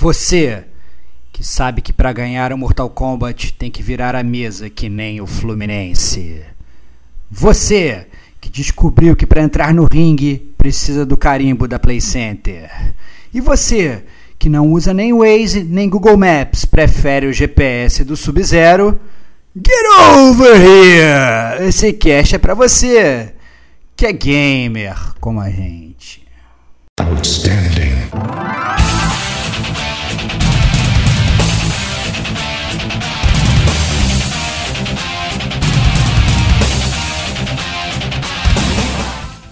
Você que sabe que para ganhar o Mortal Kombat tem que virar a mesa que nem o Fluminense. Você que descobriu que para entrar no ringue precisa do carimbo da Play Center. E você que não usa nem Waze nem Google Maps, prefere o GPS do Sub-Zero? Get over here! Esse cast é para você que é gamer como a gente. Outstanding.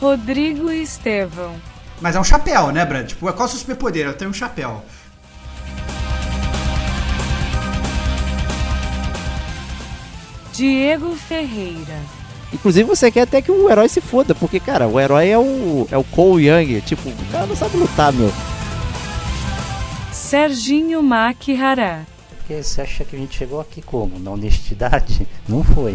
Rodrigo Estevão. Mas é um chapéu, né, Brad? Tipo, qual é o seu superpoder? Eu tenho um chapéu. Diego Ferreira. Inclusive você quer até que o herói se foda, porque, cara, o herói é o, é o Cole Young. Tipo, o cara não sabe lutar, meu. Serginho Makihara. Porque você acha que a gente chegou aqui como? Na honestidade? Não foi.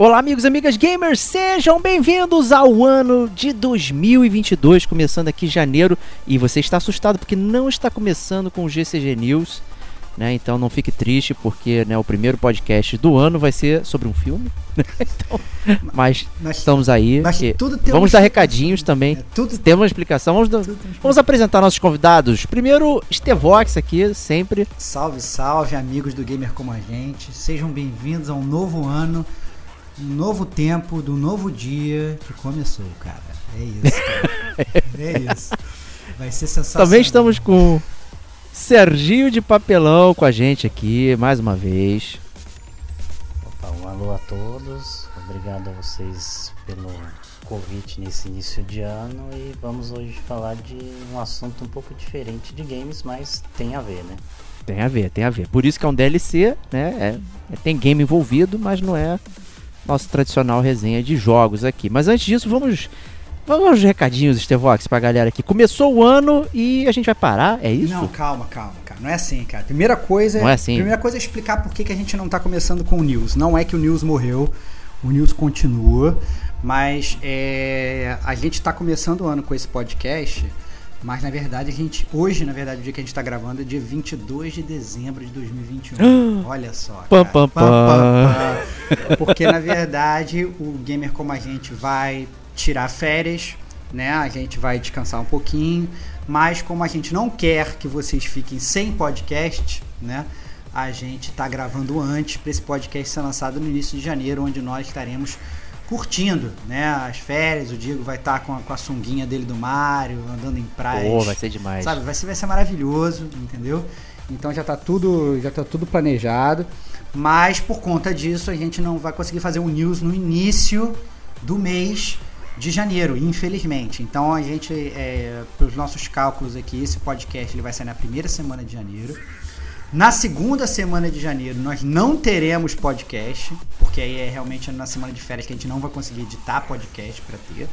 Olá, amigos e amigas gamers, sejam bem-vindos ao ano de 2022, começando aqui janeiro. E você está assustado porque não está começando com o GCG News, né? Então não fique triste porque né, o primeiro podcast do ano vai ser sobre um filme. Né? então, mas, mas, estamos aí. Mas vamos dar recadinhos também. É, tudo, temos uma explicação. Vamos, tudo, vamos apresentar nossos convidados. Primeiro, Stevox aqui, sempre. Salve, salve, amigos do Gamer como a gente. Sejam bem-vindos a um novo ano um novo tempo, do novo dia que começou, cara. É isso. Cara. é isso. Vai ser sensacional. Também estamos com Serginho de Papelão com a gente aqui, mais uma vez. Opa, um alô a todos. Obrigado a vocês pelo convite nesse início de ano e vamos hoje falar de um assunto um pouco diferente de games, mas tem a ver, né? Tem a ver, tem a ver. Por isso que é um DLC, né? É, é, tem game envolvido, mas não é nossa tradicional resenha de jogos aqui. Mas antes disso, vamos Vamos aos recadinhos, Estevox, pra galera aqui. Começou o ano e a gente vai parar, é isso? Não, calma, calma, cara. Não é assim, cara. Primeira coisa, não é assim. Primeira coisa é explicar por que, que a gente não tá começando com o News. Não é que o News morreu, o News continua, mas é, a gente tá começando o ano com esse podcast mas na verdade a gente, hoje na verdade o dia que a gente está gravando é dia 22 de dezembro de 2021. Olha só. Pam, pam, pam, Porque na verdade o gamer como a gente vai tirar férias, né? A gente vai descansar um pouquinho, mas como a gente não quer que vocês fiquem sem podcast, né? A gente está gravando antes para esse podcast ser lançado no início de janeiro, onde nós estaremos curtindo, né? As férias, o Diego vai estar tá com, a, com a sunguinha dele do Mario, andando em praia. Pô, vai ser demais. Sabe, vai ser, vai ser maravilhoso, entendeu? Então já está tudo, já tá tudo planejado. Mas por conta disso a gente não vai conseguir fazer o news no início do mês de janeiro, infelizmente. Então a gente, é, pelos nossos cálculos aqui, esse podcast ele vai sair na primeira semana de janeiro. Na segunda semana de janeiro nós não teremos podcast, porque aí é realmente na semana de férias que a gente não vai conseguir editar podcast para ter,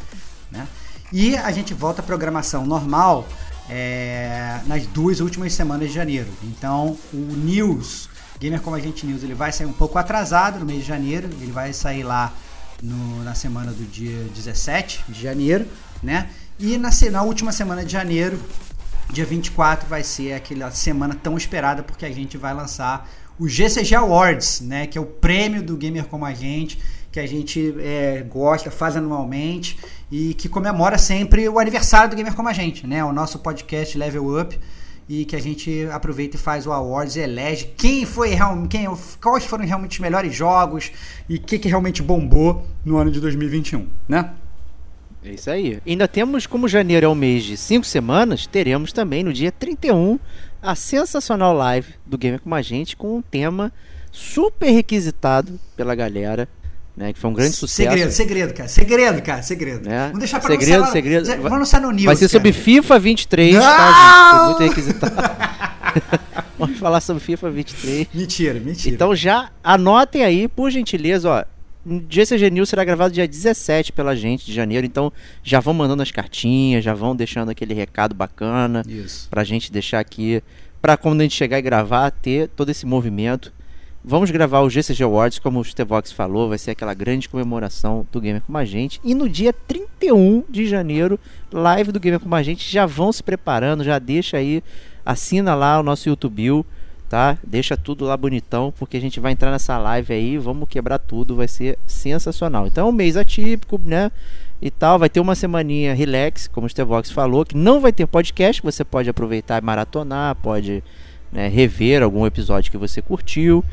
né? E a gente volta à programação normal é, nas duas últimas semanas de janeiro. Então o News, Gamer Como a Gente News, ele vai sair um pouco atrasado no mês de janeiro, ele vai sair lá no, na semana do dia 17 de janeiro, né? E na, na última semana de janeiro Dia 24 vai ser aquela semana tão esperada porque a gente vai lançar o GCG Awards, né, que é o prêmio do gamer como a gente, que a gente é, gosta, faz anualmente e que comemora sempre o aniversário do gamer como a gente, né, o nosso podcast Level Up e que a gente aproveita e faz o awards e elege quem foi quem quais foram realmente os melhores jogos e o que, que realmente bombou no ano de 2021, né? É isso aí. Ainda temos, como janeiro é um mês de cinco semanas, teremos também no dia 31 a sensacional live do Gamer com a gente com um tema super requisitado pela galera, né? Que foi um grande sucesso. Segredo, segredo, cara. Segredo, cara. Segredo. É. Vamos deixar pra Segredo, anunciar segredo. Vamos anunciar no News. Vai ser sobre cara. FIFA 23, Não! tá, gente? Foi muito requisitado. Vamos falar sobre FIFA 23. Mentira, mentira. Então já anotem aí, por gentileza, ó. GCG News será gravado dia 17 pela gente de janeiro, então já vão mandando as cartinhas, já vão deixando aquele recado bacana Isso. pra gente deixar aqui, pra quando a gente chegar e gravar, ter todo esse movimento. Vamos gravar o GCG Awards, como o Stevox falou, vai ser aquela grande comemoração do Gamer com a gente. E no dia 31 de janeiro, live do Gamer com a gente, já vão se preparando, já deixa aí, assina lá o nosso YouTube, tá? Deixa tudo lá bonitão, porque a gente vai entrar nessa live aí, vamos quebrar tudo, vai ser sensacional. Então é um mês atípico, né? E tal, vai ter uma semaninha relax, como o Stevox falou, que não vai ter podcast, você pode aproveitar e maratonar, pode né, rever algum episódio que você curtiu,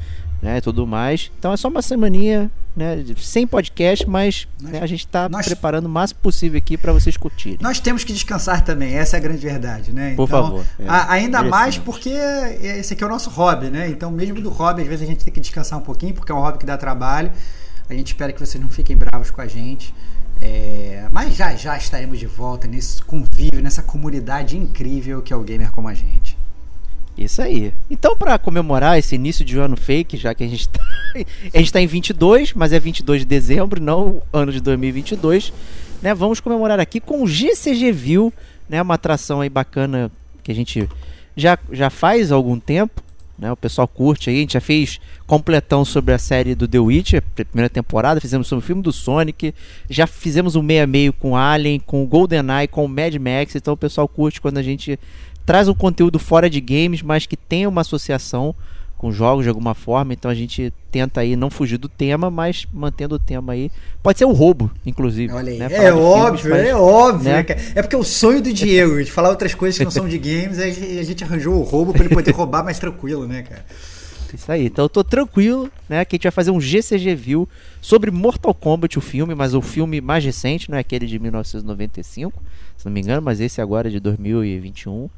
né, tudo mais. Então é só uma semaninha, né, sem podcast, mas Nós- né, a gente está preparando o máximo possível aqui para vocês curtirem. Nós temos que descansar também, essa é a grande verdade, né? Por Então, favor, é, a- ainda mais porque esse aqui é o nosso hobby, né? Então, mesmo do hobby, às vezes a gente tem que descansar um pouquinho, porque é um hobby que dá trabalho. A gente espera que vocês não fiquem bravos com a gente. É, mas já já estaremos de volta nesse convívio, nessa comunidade incrível que é o gamer como a gente. Isso aí. Então, para comemorar esse início de ano fake, já que a gente tá, a gente tá em 22, mas é 22 de dezembro, não o ano de 2022, né? Vamos comemorar aqui com o GCG View, né? Uma atração aí bacana que a gente já, já faz há algum tempo, né? O pessoal curte aí, a gente já fez completão sobre a série do The Witcher, primeira temporada, fizemos sobre o filme do Sonic, já fizemos um meia meio com Alien, com GoldenEye, com Mad Max, então o pessoal curte quando a gente traz um conteúdo fora de games, mas que tem uma associação com jogos de alguma forma, então a gente tenta aí não fugir do tema, mas mantendo o tema aí. Pode ser o roubo, inclusive. Olha aí, né? É de filmes, óbvio, mas- é óbvio. né? né, cara? É porque é o sonho do Diego de falar outras coisas que não são de games, a gente arranjou o roubo pra ele poder roubar mais tranquilo, né, cara? Isso aí, então eu tô tranquilo, né? Que a gente vai fazer um GCG View sobre Mortal Kombat, o filme, mas o filme mais recente, não é aquele de 1995, se não me engano, mas esse agora é de 2021.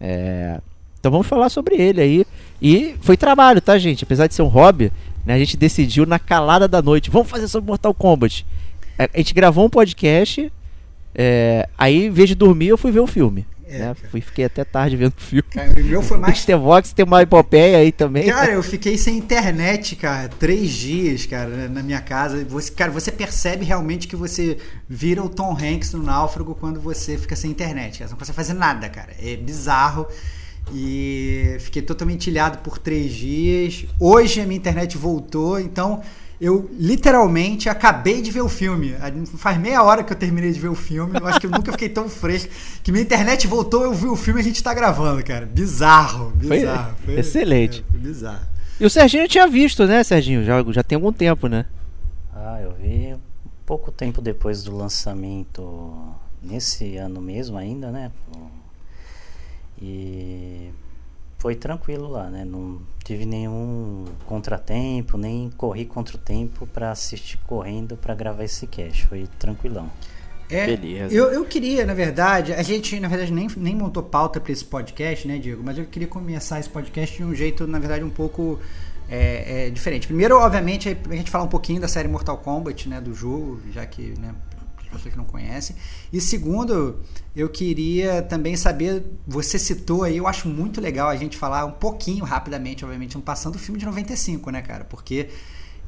É, Então vamos falar sobre ele aí. E foi trabalho, tá, gente? Apesar de ser um hobby, né, a gente decidiu na calada da noite, vamos fazer sobre Mortal Kombat. É, A gente gravou um podcast, é, aí em vez de dormir eu fui ver o filme. É, né? Fui, fiquei até tarde vendo o filme. Cara, o meu foi mais Stevox tem uma epopeia aí também. Cara, eu fiquei sem internet, cara, três dias, cara, na minha casa. Você, cara, você percebe realmente que você vira o Tom Hanks no náufrago quando você fica sem internet, cara. Você não consegue fazer nada, cara. É bizarro. E fiquei totalmente ilhado por três dias. Hoje a minha internet voltou, então eu literalmente acabei de ver o filme. Faz meia hora que eu terminei de ver o filme. Eu acho que eu nunca fiquei tão fresco. Que minha internet voltou, eu vi o filme e a gente tá gravando, cara. Bizarro, Foi bizarro. excelente. é, foi bizarro. E o Serginho tinha visto, né, Serginho? Já, já tem algum tempo, né? Ah, eu vi pouco tempo depois do lançamento, nesse ano mesmo ainda, né? E foi tranquilo lá, né? Não tive nenhum contratempo, nem corri contra o tempo pra assistir correndo pra gravar esse cast. Foi tranquilão. É, Beleza. Eu, eu queria, na verdade, a gente, na verdade, nem, nem montou pauta para esse podcast, né, Diego? Mas eu queria começar esse podcast de um jeito, na verdade, um pouco é, é, diferente. Primeiro, obviamente, a gente falar um pouquinho da série Mortal Kombat, né, do jogo, já que, né, pessoas que não conhecem. E segundo, eu queria também saber, você citou aí, eu acho muito legal a gente falar um pouquinho, rapidamente, obviamente, não passando o filme de 95, né, cara? Porque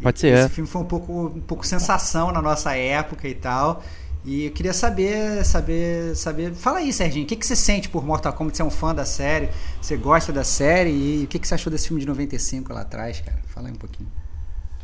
Pode ser, esse é. filme foi um pouco, um pouco sensação na nossa época e tal. E eu queria saber, saber, saber. Fala aí, Serginho, o que, que você sente por Mortal Kombat? Você é um fã da série? Você gosta da série? E o que, que você achou desse filme de 95 lá atrás, cara? Fala aí um pouquinho.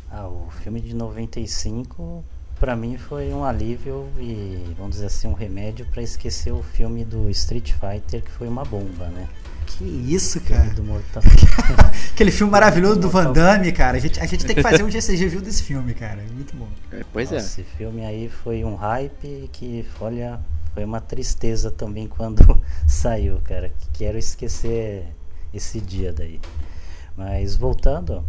Ah, o filme de 95 pra mim foi um alívio e, vamos dizer assim, um remédio pra esquecer o filme do Street Fighter, que foi uma bomba, né? Que isso, cara? do Mortal Aquele filme maravilhoso do Van Mortal- Damme, cara. A gente, a gente tem que fazer um GCG review desse filme, cara. Muito bom. pois Nossa, Esse filme aí foi um hype que, olha, foi uma tristeza também quando saiu, cara. Quero esquecer esse dia daí. Mas voltando,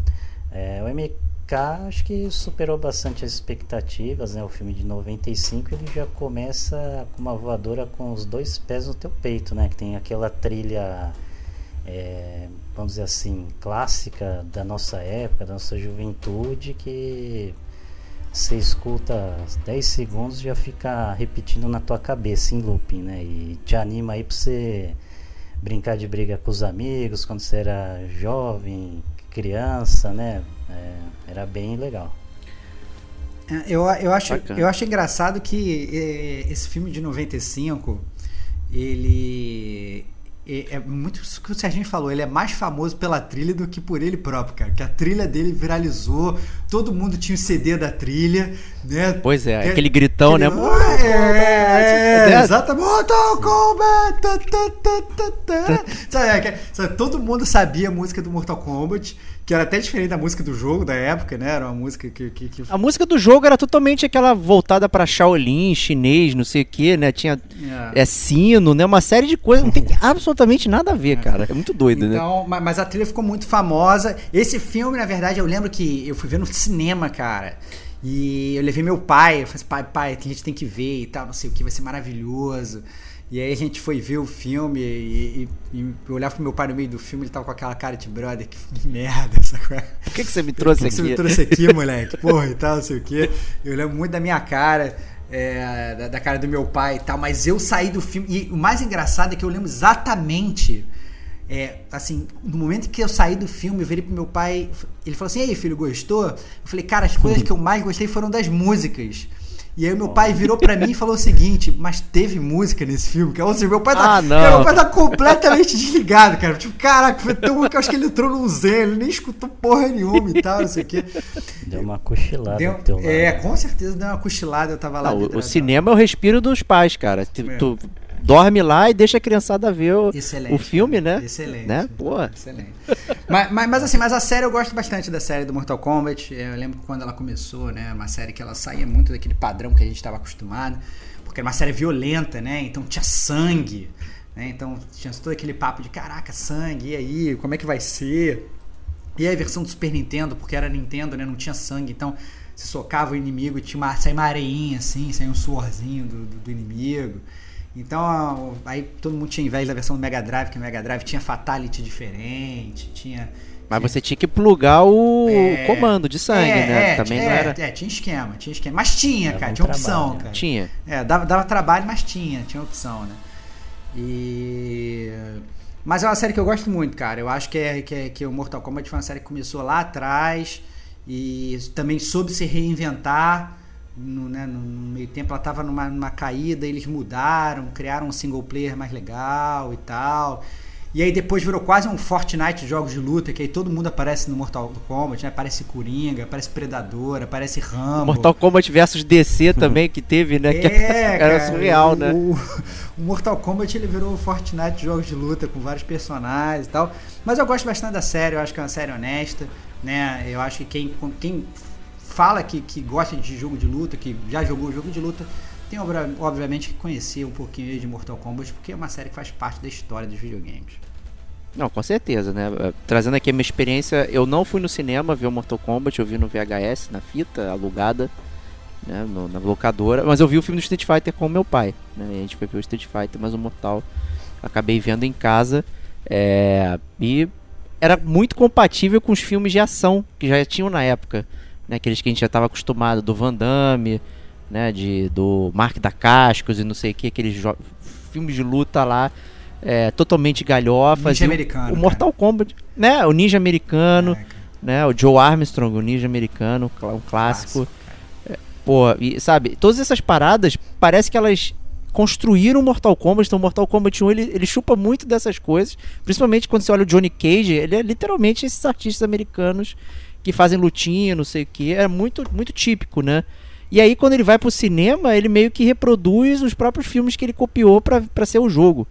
é, o MK acho que superou bastante as expectativas, né? O filme de 95 ele já começa com uma voadora com os dois pés no teu peito, né? Que tem aquela trilha, é, vamos dizer assim, clássica da nossa época, da nossa juventude, que você escuta 10 segundos já fica repetindo na tua cabeça em looping, né? E te anima aí pra você brincar de briga com os amigos quando você era jovem, criança, né? É, era bem legal. É, Eu, eu, acho, Bacana. eu acho engraçado que eh, esse filme de 95, ele é é muito isso que o Serginho falou, ele é mais famoso pela trilha do que por ele próprio, cara. Que a trilha dele viralizou, todo mundo tinha o CD da trilha, né? Pois é, Que- aquele gritão, né? aquele- É, é, É. exatamente. Mortal Kombat! tá, tá, tá, tá, tá. Sabe, é que- sabe, todo mundo sabia a música do Mortal Kombat, que era até diferente da música do jogo da época, né? Era uma música que, que, que A música do jogo era totalmente aquela voltada pra Shaolin, chinês, não sei o que, né? Tinha É. é, sino, né? Uma série de coisas, não tem absolutamente nada a ver, cara. É muito doido, né? Então, ma- mas a trilha ficou muito famosa. Esse filme, na verdade, eu lembro que eu fui ver no cinema, cara. E eu levei meu pai, eu falei assim, pai, pai, a gente tem que ver e tal, não sei o que, vai ser maravilhoso. E aí a gente foi ver o filme e, e- e eu olhava pro meu pai no meio do filme, ele tava com aquela cara de brother, que merda, sacou? Por que, que você me trouxe Por que aqui? Você me trouxe aqui, moleque, porra e tal, não sei o quê. Eu lembro muito da minha cara, é, da, da cara do meu pai e tal, mas eu saí do filme. E o mais engraçado é que eu lembro exatamente. É, assim, no momento que eu saí do filme, eu virei pro meu pai, ele falou assim: "E aí, filho, gostou?" Eu falei: "Cara, as coisas que eu mais gostei foram das músicas." E aí meu pai virou pra mim e falou o seguinte: "Mas teve música nesse filme?" Que ou seja, meu pai tá, Ah, não. cara, meu pai tá completamente desligado, cara. Tipo, caraca, foi tão que eu acho que ele entrou num zen, ele nem escutou porra nenhuma e tal, não sei o quê. Deu uma cochilada Deu- do teu lado. é, com certeza deu uma cochilada, eu tava lá. Não, o- cinema é o respiro dos pais, cara. Tu, É. tu dorme lá e deixa a criançada ver o, o filme, né? Excelente. Né? Porra. Excelente. mas, mas, mas assim, mas a série eu gosto bastante da série do Mortal Kombat. Eu lembro que quando ela começou, né? Uma série que ela saía muito daquele padrão que a gente estava acostumado. Porque era uma série violenta, né? Então tinha sangue. Né? Então tinha todo aquele papo de caraca, sangue, e aí, como é que vai ser? E aí a versão do Super Nintendo, porque era Nintendo, né? Não tinha sangue, então você socava o inimigo e tinha uma, saía uma areinha assim, saía um suorzinho do, do, do inimigo. Então, aí todo mundo tinha inveja da versão do Mega Drive, que o Mega Drive tinha Fatality diferente, tinha. Mas você tinha que plugar o É, comando de sangue, é, né? é, Também é, não era. É, tinha esquema, tinha esquema. Mas tinha, cara, um tinha opção, trabalho. cara. Tinha. É, dava, dava trabalho, mas tinha, tinha opção, né? E. Mas é uma série que eu gosto muito, cara. Eu acho que, é, que, é, que o Mortal Kombat foi uma série que começou lá atrás e também soube se reinventar. No, né, no meio tempo ela tava numa, numa caída, eles mudaram, criaram um single player mais legal e tal. E aí depois virou quase um Fortnite de jogos de luta, que aí todo mundo aparece no Mortal Kombat, né? Aparece Coringa, aparece Predador, aparece Rambo. Mortal Kombat versus DC também, que teve, né? que É, era cara, surreal, o, né? O, o Mortal Kombat ele virou o Fortnite de jogos de luta com vários personagens e tal. Mas eu gosto bastante da série, eu acho que é uma série honesta, né? Eu acho que quem, quem fala que, que gosta de jogo de luta, que já jogou jogo de luta, tem obviamente que conhecer um pouquinho de Mortal Kombat, porque é uma série que faz parte da história dos videogames. Não, com certeza, né? Eh, Trazendo aqui a minha experiência, eu não fui no cinema ver o Mortal Kombat, eu vi no VHS, na fita, alugada, né? no- na locadora, mas eu vi o filme do Street Fighter com meu pai, né? A gente foi ver o Street Fighter, mas o Mortal acabei vendo em casa. é, e era muito compatível com os filmes de ação que já tinham na época, né? Aqueles que a gente já estava acostumado, do Van Damme, né? De, do Mark da Cascos e não sei o que, aqueles filmes de luta lá, é, totalmente galhofas. Ninja E o- americano, O Mortal Kombat, né? O Ninja americano, É, cara. né? O Joe Armstrong, o Ninja americano, um clássico. Pô, e sabe, todas essas paradas, parece que elas construíram o Mortal Kombat. Então, o Mortal Kombat 1 ele, ele chupa muito dessas coisas. Principalmente quando você olha o Johnny Cage, ele é literalmente esses artistas americanos que fazem lutinha, não sei o que. É muito, muito típico, né? E aí, quando ele vai pro cinema, ele meio que reproduz os próprios filmes que ele copiou pra ser o jogo.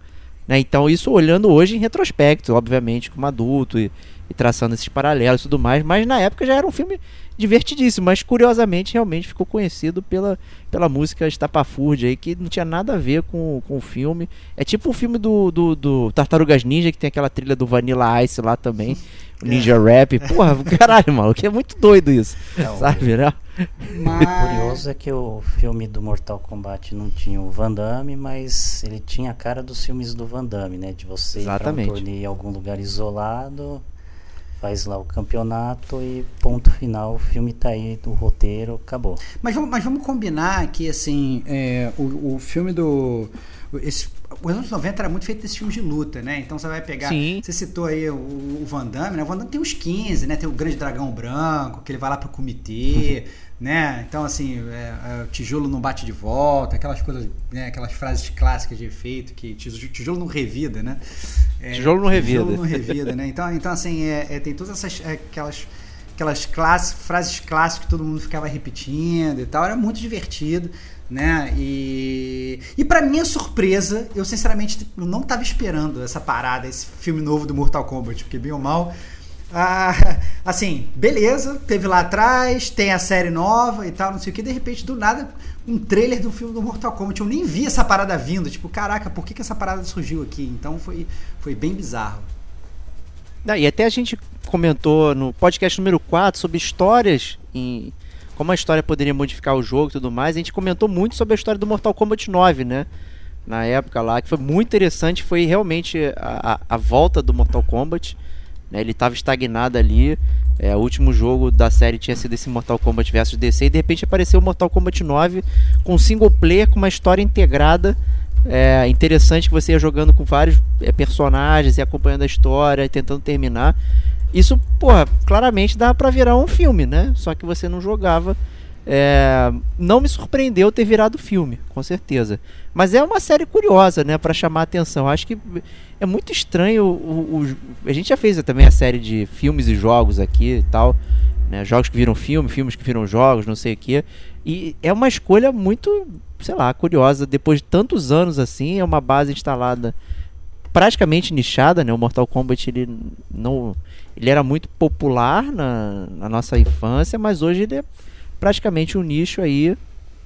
Né? Então, isso olhando hoje em retrospecto, obviamente, como adulto e, e traçando esses paralelos e tudo mais. Mas na época já era um filme divertidíssimo, mas curiosamente realmente ficou conhecido pela, pela música estapafúrdia aí, que não tinha nada a ver com, com o filme. É tipo o filme do, do, do Tartarugas Ninja, que tem aquela trilha do Vanilla Ice lá também, Ninja Rap. Porra, caralho, maluco, é muito doido isso, É, o- sabe, né? O Mas... curioso é que o filme do Mortal Kombat não tinha o Van Damme, mas ele tinha a cara dos filmes do Van Damme, né? De você ir pra um Exatamente. torneio em algum lugar isolado, faz lá o campeonato e ponto final, o filme tá aí, o roteiro, acabou. Mas vamos, mas vamos combinar que, assim, é, o, o filme do. Esse, os anos 90 era muito feito desses filmes de luta, né? Então você vai pegar. Sim. Você citou aí o, o Van Damme, né? O Van Damme tem uns 15, né? Tem o Grande Dragão Branco, que ele vai lá pro comitê, né? Então, assim, é, é, tijolo não bate de volta, aquelas coisas, né? Aquelas frases clássicas de efeito que tijolo, não revida, né? É, Tijolo não revida. Tijolo não revida, né? Então, então assim, é, é, tem todas essas é, aquelas aquelas classe, frases clássicas que todo mundo ficava repetindo e tal. Era muito divertido, né? E, e para minha surpresa, eu sinceramente não estava esperando essa parada, esse filme novo do Mortal Kombat, porque bem ou mal. Ah, assim, beleza, teve lá atrás, tem a série nova e tal, não sei o que, de repente, do nada, um trailer do filme do Mortal Kombat. Eu nem vi essa parada vindo, tipo, caraca, por que, que essa parada surgiu aqui? Então foi, foi bem bizarro. Não, e até a gente comentou no podcast número 4 sobre histórias em como a história poderia modificar o jogo e tudo mais. A gente comentou muito sobre a história do Mortal Kombat 9, né? Na época lá, que foi muito interessante. Foi realmente a, a, a volta do Mortal Kombat. Né? Ele estava estagnado ali. É, o último jogo da série tinha sido esse Mortal Kombat vs DC. E de repente apareceu o Mortal Kombat 9 com single player, com uma história integrada é interessante que você ia jogando com vários é, personagens e acompanhando a história, tentando terminar. Isso, porra, claramente dá pra virar um filme, né? Só que você não jogava. É, não me surpreendeu ter virado filme, com certeza. Mas é uma série curiosa, né? Pra chamar a atenção. Acho que é muito estranho. O, o, a gente já fez também a série de filmes e jogos aqui e tal. Né? Jogos que viram filme, filmes que viram jogos, não sei o que. E é uma escolha muito sei lá, curiosa. Depois de tantos anos assim, é uma base instalada praticamente nichada, né? O Mortal Kombat ele não, ele era muito popular na, na nossa infância, mas hoje ele é praticamente um nicho aí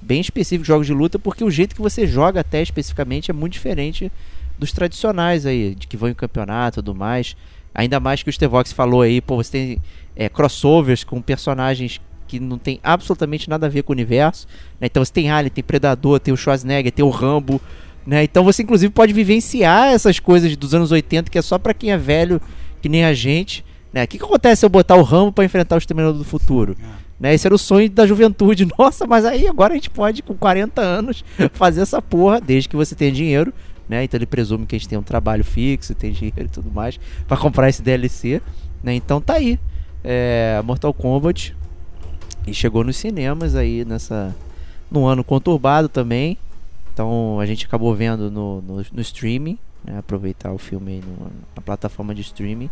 bem específico de jogos de luta, porque o jeito que você joga até especificamente é muito diferente dos tradicionais aí, de que vão em campeonato e tudo mais. Ainda mais que o Stevox falou aí, pô, você tem é, crossovers com personagens que não tem absolutamente nada a ver com o universo. Né? Então você tem Alien, tem Predador, tem o Schwarzenegger, tem o Rambo. Né? Então você inclusive pode vivenciar essas coisas dos anos 80 que é só para quem é velho, que nem a gente. Né? O que, que acontece se eu botar o Rambo para enfrentar o Exterminador do Futuro? É. Né? Esse era o sonho da juventude. Nossa, mas aí agora a gente pode, com 40 anos, fazer essa porra, desde que você tenha dinheiro. Né? Então ele presume que a gente tem um trabalho fixo, tem dinheiro e tudo mais, para comprar esse DLC. Né? Então tá aí. É, Mortal Kombat e chegou nos cinemas aí nessa. num ano conturbado também. Então a gente acabou vendo no, no, no streaming. Né, aproveitar o filme aí no, na plataforma de streaming.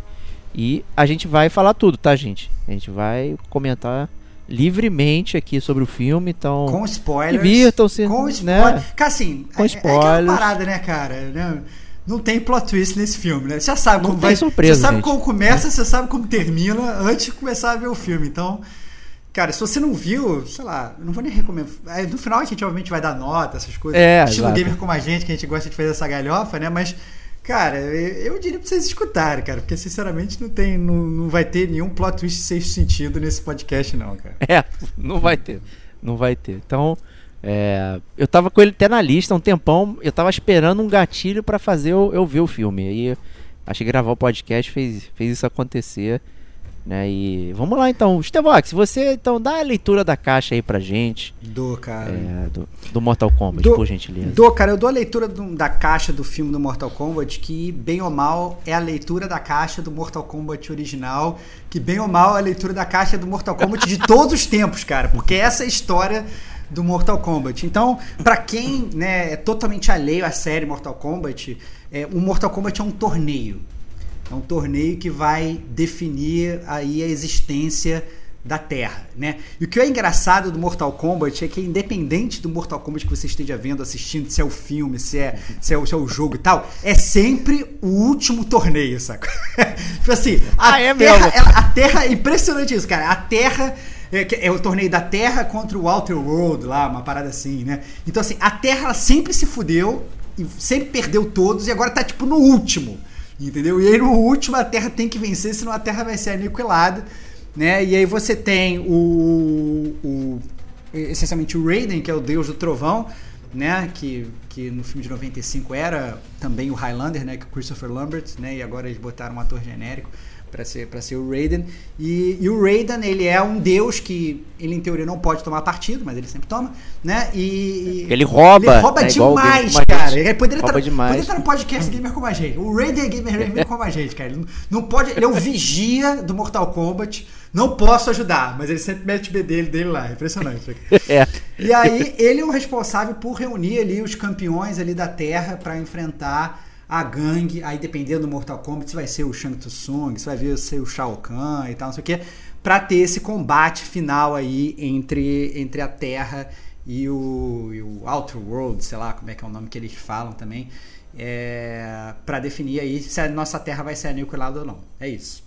E a gente vai falar tudo, tá, gente? A gente vai comentar livremente aqui sobre o filme, então. Com spoilers. Divirtam-se. Com né? spoilers. Cara, assim, com é, spoilers. é parada, né, cara? Né? Não tem plot twist nesse filme, né? Você já sabe Não como vai. surpresa, você sabe gente. como começa, você sabe como termina antes de começar a ver o filme. Então, cara, se você não viu, sei lá, não vou nem recomendar. Aí, No final a gente obviamente vai dar nota, essas coisas. É, Estilo exato. gamer como a gente, que a gente gosta de fazer essa galhofa, né? Mas, cara, eu diria pra vocês escutarem, cara, porque sinceramente não tem, não, não vai ter nenhum plot twist sexto sentido nesse podcast, não, cara. É, não vai ter. Não vai ter. Então, é, eu tava com ele até na lista um tempão. Eu tava esperando um gatilho pra fazer eu, eu ver o filme. Aí achei que gravar o podcast fez, fez isso acontecer. Né? E vamos lá então. Stevox, você então dá a leitura da caixa aí pra gente. Do, cara. é, do, do Mortal Kombat, Do- por gentileza. Dou, cara, eu dou a leitura do- da caixa do filme do Mortal Kombat, que bem ou mal é a leitura da caixa do Mortal Kombat original, que bem ou mal é a leitura da caixa do Mortal Kombat de todos os tempos, cara, porque essa é a história do Mortal Kombat. Então, pra quem né, é totalmente alheio à série Mortal Kombat, é, o Mortal Kombat é um torneio. É um torneio que vai definir aí a existência da Terra, né? E o que é engraçado do Mortal Kombat é que independente do Mortal Kombat que você esteja vendo, assistindo, se é o filme, se é, se é, o, se é o jogo e tal, é sempre o último torneio, saca? tipo assim, a Ah, é Terra, ela- a Terra, é impressionante isso, cara. A Terra é, é o torneio da Terra contra o Outer World lá, uma parada assim, né? Então assim, a Terra ela sempre se fudeu e sempre perdeu todos e agora tá tipo no último. Entendeu? E aí no último a Terra tem que vencer, senão a Terra vai ser aniquilada, né? E aí você tem o, o essencialmente o Raiden, que é o deus do trovão, né? Que, que no filme de 95 era também o Highlander, né? Que Christopher Lambert, né? E agora eles botaram um ator genérico para ser para ser o Raiden. E, e, o Raiden ele é um deus que ele em teoria não pode tomar partido mas ele sempre toma né? E ele rouba ele rouba é demais cara. Ele poderia rouba estar, demais. poderia estar no podcast gamer como a gente. O Raiden é gamer, gamer como a gente cara. Ele não pode ele é o vigia do Mortal Kombat. Não posso ajudar, mas ele sempre mete o B dele, dele lá, impressionante. é. E aí, ele é o responsável por reunir ali os campeões ali da Terra para enfrentar a gangue, aí dependendo do Mortal Kombat, se vai ser o Shang Tsung, se vai ver ser o Shao Kahn e tal, não sei o que, pra ter esse combate final aí entre, entre a Terra e o, e o Outer World, sei lá como é que é o nome que eles falam também, é, para definir aí se a nossa Terra vai ser aniquilada ou não. É isso.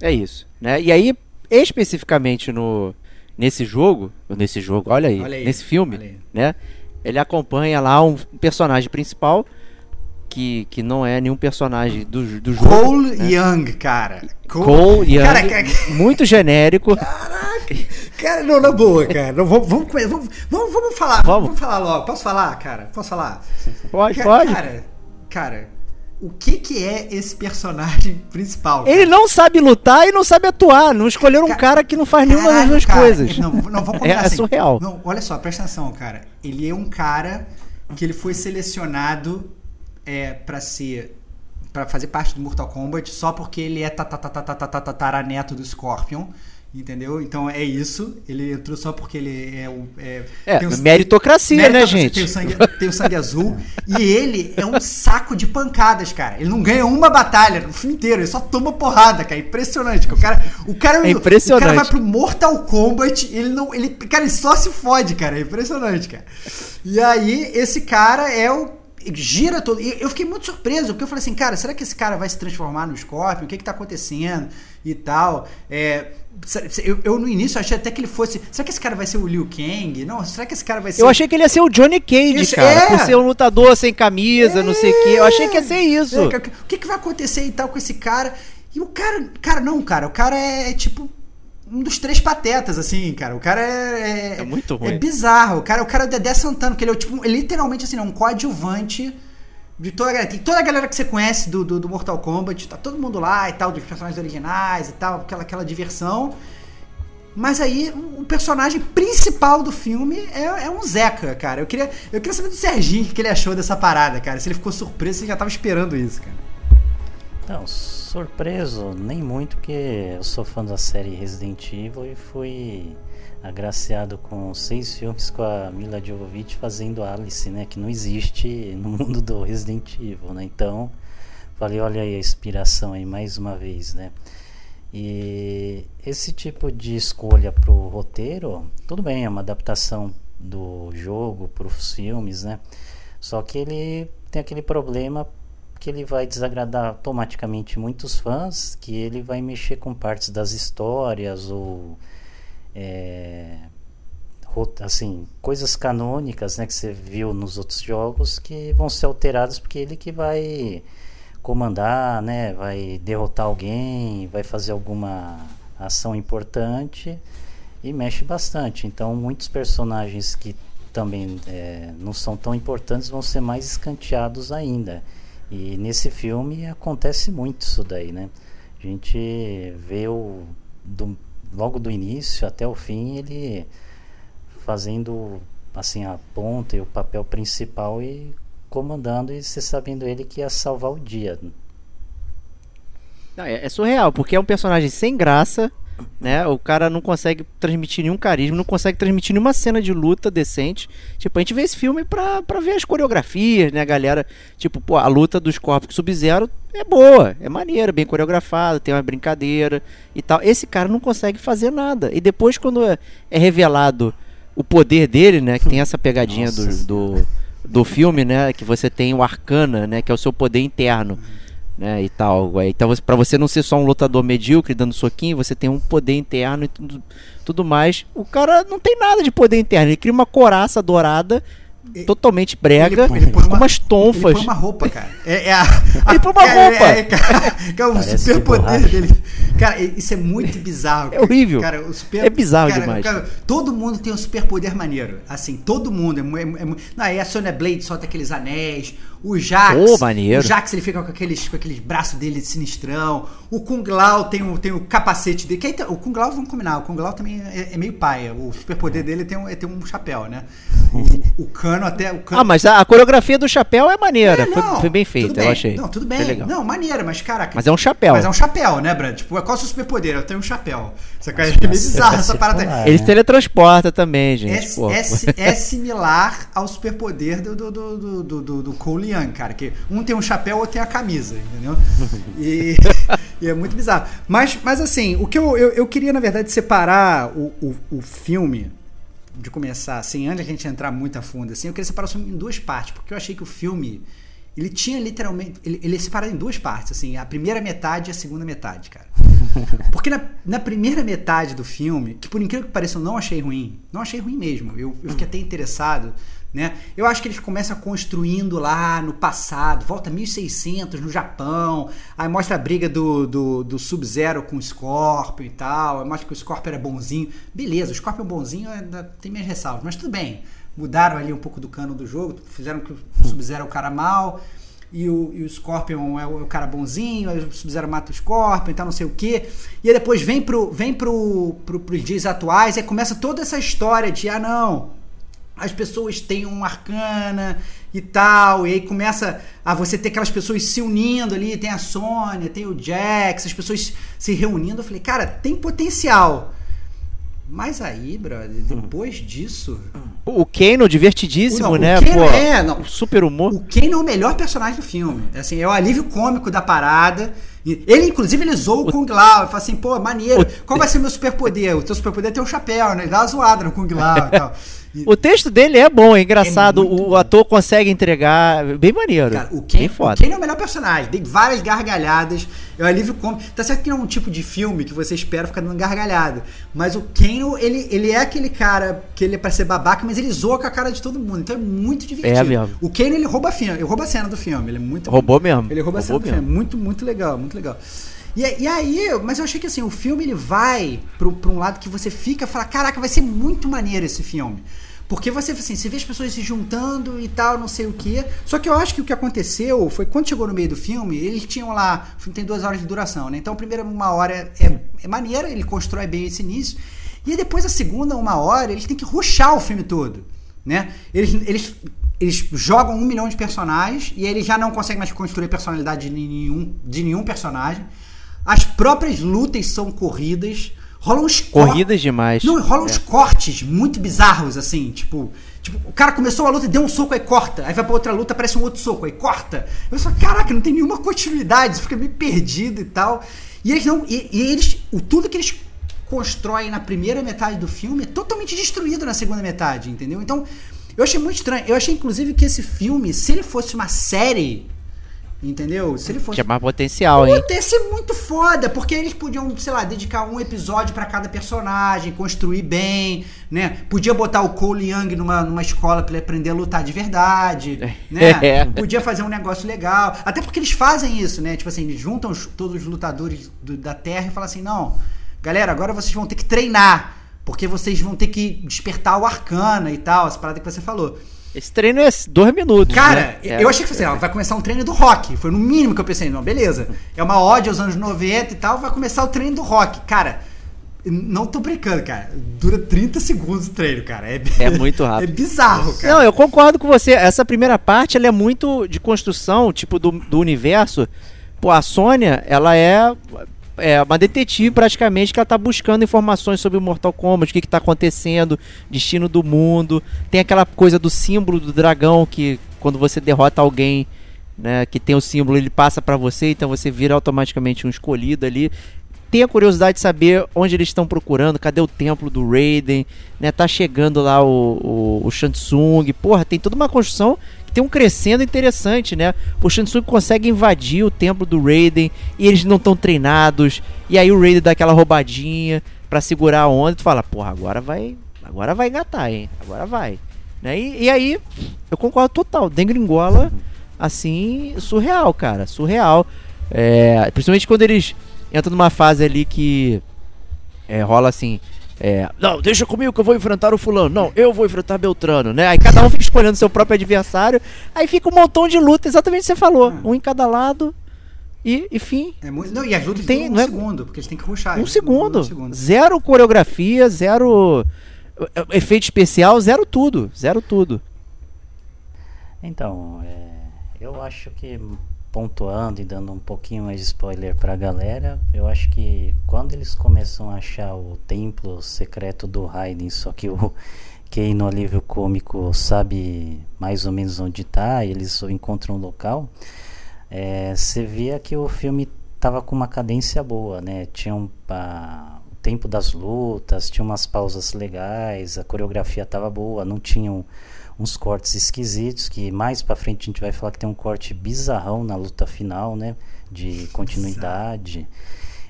É isso, né? E aí, especificamente no nesse jogo, nesse jogo, olha aí, olha aí nesse filme, aí. né? Ele acompanha lá um personagem principal que, que não é nenhum personagem do, do jogo. Cole né? Young, cara. Cole, Cole Young, cara, cara, muito genérico. Caraca. Cara, não, na boa, cara. Não, vamos, vamos, vamos, vamos, vamos falar. Vamos. vamos falar logo. Posso falar, cara? Posso falar? Pode, cara, pode. Cara, cara, o que que é esse personagem principal? Cara? Ele não sabe lutar e não sabe atuar. Não escolheram um cara que não faz nenhuma das duas cara, coisas. Não, não vou é, assim. é surreal. Não, olha só, presta atenção, cara. Ele é um cara que ele foi selecionado é, para ser para fazer parte do Mortal Kombat só porque ele é tataraneto do Scorpion. Entendeu? Então é isso. Ele entrou só porque ele é o. É, é tem meritocracia, né, gente? Tem o, sangue, tem o sangue azul. E ele é um saco de pancadas, cara. Ele não ganha uma batalha no filme inteiro. Ele só toma porrada, cara. Impressionante. O cara, o cara, é impressionante. O cara vai pro Mortal Kombat. Ele não. Ele, cara, ele só se fode, cara. É impressionante, cara. E aí, esse cara é o gira todo. Eu fiquei muito surpreso, porque eu falei assim, cara, será que esse cara vai se transformar no Scorpion? O que que tá acontecendo? E tal. É, eu, eu, no início achei até que ele fosse. Será que esse cara vai ser o Liu Kang? Não, será que esse cara vai ser. Eu achei que ele ia ser o Johnny Cage, isso, cara. É. Por ser um lutador sem camisa, é. não sei o quê. Eu achei que ia ser isso. É, o que, que vai acontecer e tal com esse cara? E o cara. Cara, não, cara. O cara é, é tipo um dos três patetas, assim, cara. O cara é. É, é muito ruim. É bizarro. O cara, o cara é o Dedé Santana, que ele é tipo, literalmente assim, é um coadjuvante de toda a galera. Tem toda a galera que você conhece do, do, do, Mortal Kombat, tá todo mundo lá e tal, dos personagens originais e tal, aquela, aquela diversão. Mas aí, o personagem principal do filme é, é um Zeca, cara. Eu queria, eu queria saber do Serginho o que ele achou dessa parada, cara. Se ele ficou surpreso, se ele já tava esperando isso, cara. Não, surpreso, nem muito, porque eu sou fã da série Resident Evil e fui agraciado com seis filmes com a Mila Jovovich fazendo Alice, né? Que não existe no mundo do Resident Evil, né? Então, falei, olha aí a inspiração aí mais uma vez, né? E esse tipo de escolha pro roteiro, tudo bem, é uma adaptação do jogo para os filmes, né? Só que ele tem aquele problema que ele vai desagradar automaticamente muitos fãs, que ele vai mexer com partes das histórias ou é, assim, coisas canônicas né, que você viu nos outros jogos que vão ser alteradas porque ele que vai comandar, né, vai derrotar alguém, vai fazer alguma ação importante e mexe bastante. Então, muitos personagens que também é, não são tão importantes vão ser mais escanteados ainda. E nesse filme acontece muito isso daí, né? A gente vê o do, logo do início até o fim ele fazendo assim a ponta e o papel principal e comandando e você sabendo ele que ia salvar o dia. Não, é, é, surreal, porque é um personagem sem graça, né? O cara não consegue transmitir nenhum carisma, não consegue transmitir nenhuma cena de luta decente. Tipo, a gente vê esse filme pra, pra ver as coreografias, né, galera? Tipo, pô, a luta dos corpos Sub-Zero é boa, é maneira, bem coreografada, tem uma brincadeira e tal. Esse cara não consegue fazer nada. E depois, quando é, é revelado o poder dele, né, que tem essa pegadinha do, do, do filme, né, que você tem o Arcana, né, que é o seu poder interno né, e tal. Então, para você não ser só um lutador medíocre dando soquinho, você tem um poder interno e tudo, tudo mais. O cara não tem nada de poder interno, ele cria uma coraça dourada totalmente brega, ele, ele com uma, umas tonfas. Ele põe uma roupa, cara. É, é a, ele põe uma roupa. É, é, é, é o super poder dele. Cara, isso é muito bizarro. É horrível. Cara, o super, É bizarro cara, demais. cara, todo mundo tem um superpoder maneiro. Assim, todo mundo. É, é, é, não, aí a Sonya Blade solta aqueles anéis. O Jax. Maneiro. O Jax ele fica com aqueles, com aqueles braços dele sinistrão. O Kung Lao tem o, tem o capacete dele. Que aí tá- o Kung Lao, vamos combinar, o Kung Lao também é, é meio paia. O superpoder dele é ter um, é ter um chapéu, né? O, o cano até. O cano, Ah, mas a, a coreografia do chapéu é maneira. É, foi, não, foi bem tudo feita, bem. eu achei. Não, tudo Foi bem. Não, maneira, mas caraca. Mas é um chapéu. Mas é um chapéu, né, Brad? Tipo, qual é o seu superpoder? Eu tenho um chapéu. Isso é meio bizarro essa parada. circular. Ele É. teletransporta também, gente. É, é, é similar ao superpoder do, do, do, do, do, do, do Cole Young, cara. Que um tem um chapéu, outro tem a camisa, entendeu? E, e é muito bizarro. Mas, mas assim, o que eu, eu, eu queria, na verdade, separar o, o, o filme de começar, assim, antes de a gente entrar muito a fundo, assim, eu queria separar o filme em duas partes, porque eu achei que o filme, ele tinha literalmente, ele, ele é separado em duas partes, assim, a primeira metade e a segunda metade, cara. Porque na, na primeira metade do filme, que por incrível que pareça eu não achei ruim, não achei ruim mesmo, eu, eu fiquei até interessado, né? Eu acho que eles começam construindo lá no passado, volta 1600 no Japão, aí mostra a briga do, do, do Sub-Zero com o Scorpion e tal, mostra que o Scorpion era bonzinho. Beleza, o Scorpion bonzinho ainda tem minhas ressalvas, mas tudo bem. Mudaram ali um pouco do cano do jogo, fizeram que o Sub-Zero é o cara mal, e o, e o Scorpion é o, é o cara bonzinho, aí o Sub-Zero mata o Scorpion e tal, não sei o quê. E aí depois vem pro, vem pro, pro, pros dias atuais, aí começa toda essa história de, ah não, as pessoas têm um arcana e tal, e aí começa a você ter aquelas pessoas se unindo ali, tem a Sônia, tem o Jax, as pessoas se reunindo. Eu falei, cara, tem potencial. Mas aí, brother, depois disso. O Kano, divertidíssimo, Não, o né? Kano Pô, é, não. o super humor. O Kane é o melhor personagem do filme. Assim, é o alívio cômico da parada. Ele, inclusive, ele zoou o Kung Lao. Ele fala assim, pô, maneiro. Qual vai ser meu superpoder? O teu superpoder é ter um chapéu, né? Ele dá uma zoada no Kung Lao e tal. O texto dele é bom, é engraçado. É o bom. ator consegue entregar. Bem maneiro. Cara, o bem Kane, o foda. Kane é o melhor personagem. Dei várias gargalhadas. É o alívio cômico. Tá certo que não é um tipo de filme que você espera ficar dando gargalhada. Mas o Kano, ele, ele é aquele cara que ele é pra ser babaca, mas ele zoa com a cara de todo mundo. Então é muito divertido. É mesmo. O Kano, ele rouba a, filme, ele rouba a cena do filme. Ele é muito Roubou mesmo. Ele rouba a cena Roubou do filme. Muito, muito legal, muito legal. E, e aí, mas eu achei que assim, o filme ele vai pra um lado que você fica e fala, caraca, vai ser muito maneiro esse filme. Porque você, assim, você vê as pessoas se juntando e tal, não sei o quê. Só que eu acho que o que aconteceu foi quando chegou no meio do filme, eles tinham lá. O filme tem duas horas de duração, né? Então a primeira uma hora é, é maneira, ele constrói bem esse início. E depois a segunda uma hora, eles têm que ruxar o filme todo. Né? Eles, eles, eles jogam um milhão de personagens e eles já não conseguem mais construir personalidade de nenhum, de nenhum personagem. As próprias lutas são corridas. Rolam uns cor- Corridas demais. Não, rolam uns É. cortes muito bizarros, assim, tipo. Tipo, o cara começou a luta, deu um soco, aí corta. Aí vai pra outra luta, aparece um outro soco, aí corta. Eu só, caraca, não tem nenhuma continuidade, você fica meio perdido e tal. E eles não. E, e eles. O, tudo que eles constroem na primeira metade do filme é totalmente destruído na segunda metade, entendeu? Então, eu achei muito estranho. Eu achei, inclusive, que esse filme, se ele fosse uma série, entendeu? Se ele fosse. Tinha mais potencial, hein? Ia ser muito foda, porque eles podiam, sei lá, dedicar um episódio pra cada personagem, construir bem, né? Podia botar o Cole Young numa, numa escola pra ele aprender a lutar de verdade, né? É. Podia fazer um negócio legal. Até porque eles fazem isso, né? Tipo assim, eles juntam os- todos os lutadores do- da Terra e falam assim: não, galera, agora vocês vão ter que treinar, porque vocês vão ter que despertar o arcana e tal, essa parada que você falou. Esse treino é dois minutos. Cara, né? É. eu achei que assim, ó, vai começar um treino do rock. Foi no mínimo que eu pensei, não, beleza. É uma ode aos anos 90 e tal, vai começar o treino do rock. Cara, não tô brincando, cara. Dura 30 segundos o treino, cara. É, É muito rápido. É bizarro, cara. Não, eu concordo com você. Essa primeira parte ela é muito de construção, tipo, do, do universo. Pô, a Sônia, ela é, é uma detetive praticamente que ela tá buscando informações sobre o Mortal Kombat, o que, que tá acontecendo, destino do mundo. Tem aquela coisa do símbolo do dragão que quando você derrota alguém. Né, que tem o símbolo, ele passa pra você, então você vira automaticamente um escolhido ali. Tem a curiosidade de saber onde eles estão procurando, cadê o templo do Raiden, né? Tá chegando lá o, o, o. Porra, tem toda uma construção tem um crescendo interessante, né? O Shansung consegue invadir o templo do Raiden e eles não estão treinados. E aí o Raiden dá aquela roubadinha pra segurar a onda e tu fala, porra, agora vai. Agora vai engatar, hein? Agora vai. Né? E, e aí, eu concordo total. Dengringola, assim, surreal, cara. Surreal. É, principalmente quando eles entra numa fase ali que é, rola assim. É, não, deixa comigo que eu vou enfrentar o fulano. Não, eu vou enfrentar Beltrano, né? Aí cada um fica escolhendo seu próprio adversário. Aí fica um montão de luta, exatamente o que você falou. Ah. Um em cada lado. E, enfim, É muito, não, e as lutas Tem- duram um não é- segundo, porque eles têm que ruxar. um segundo. um segundo. Zero coreografia, zero eh, efeito especial, zero tudo. Zero tudo. Então, é, eu acho que pontuando e dando um pouquinho mais de spoiler pra galera, eu acho que quando eles começam a achar o templo secreto do Raiden, só que o Kei no alívio cômico sabe mais ou menos onde tá, eles encontram o local, é, você via que o filme tava com uma cadência boa, né? Tinha um, o tempo das lutas, tinha umas pausas legais, a coreografia tava boa, não tinham uns cortes esquisitos, que mais pra frente a gente vai falar que tem um corte bizarrão na luta final, né? De continuidade.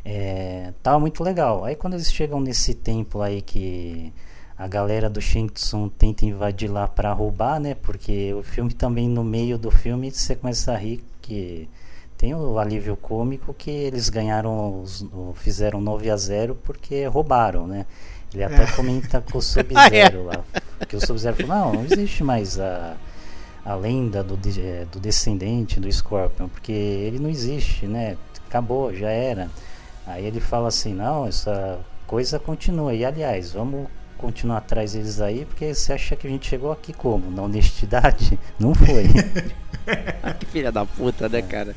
É, tava muito legal. Aí quando eles chegam nesse templo aí que a galera do Shang Tsung tenta invadir lá pra roubar, né? Porque o filme também, no meio do filme, você começa a rir que tem o alívio cômico que eles ganharam, os, fizeram 9 a 0 porque roubaram, né? Ele até comenta com o Sub-Zero lá. Que o Sub-Zero falou, não, não existe mais a, a lenda do, eh, do descendente do Scorpion, porque ele não existe, né? Acabou, já era. Aí ele fala assim, não, essa coisa continua. E aliás, vamos continuar atrás deles aí, porque você acha que a gente chegou aqui como? Na honestidade? Não foi. que filha da puta, né, cara?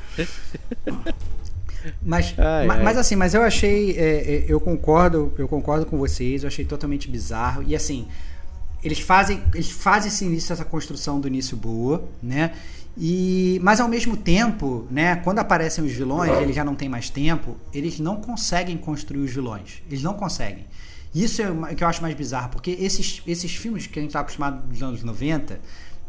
Mas, Ai, ma- ai. mas assim, mas eu achei, é, é, eu concordo, eu concordo com vocês, eu achei totalmente bizarro e assim, eles fazem, eles fazem esse início, essa construção do início boa, né? E, mas ao mesmo tempo, né, quando aparecem os vilões, eles já não têm mais tempo, eles não conseguem construir os vilões. Eles não conseguem. Isso é o que eu acho mais bizarro, porque esses, esses filmes que a gente está acostumado dos anos 90,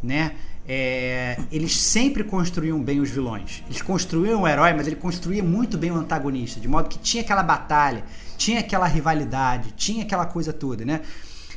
né? é, eles sempre construíam bem os vilões. Eles construíam o herói, mas ele construía muito bem o antagonista, de modo que tinha aquela batalha, tinha aquela rivalidade, tinha aquela coisa toda, né?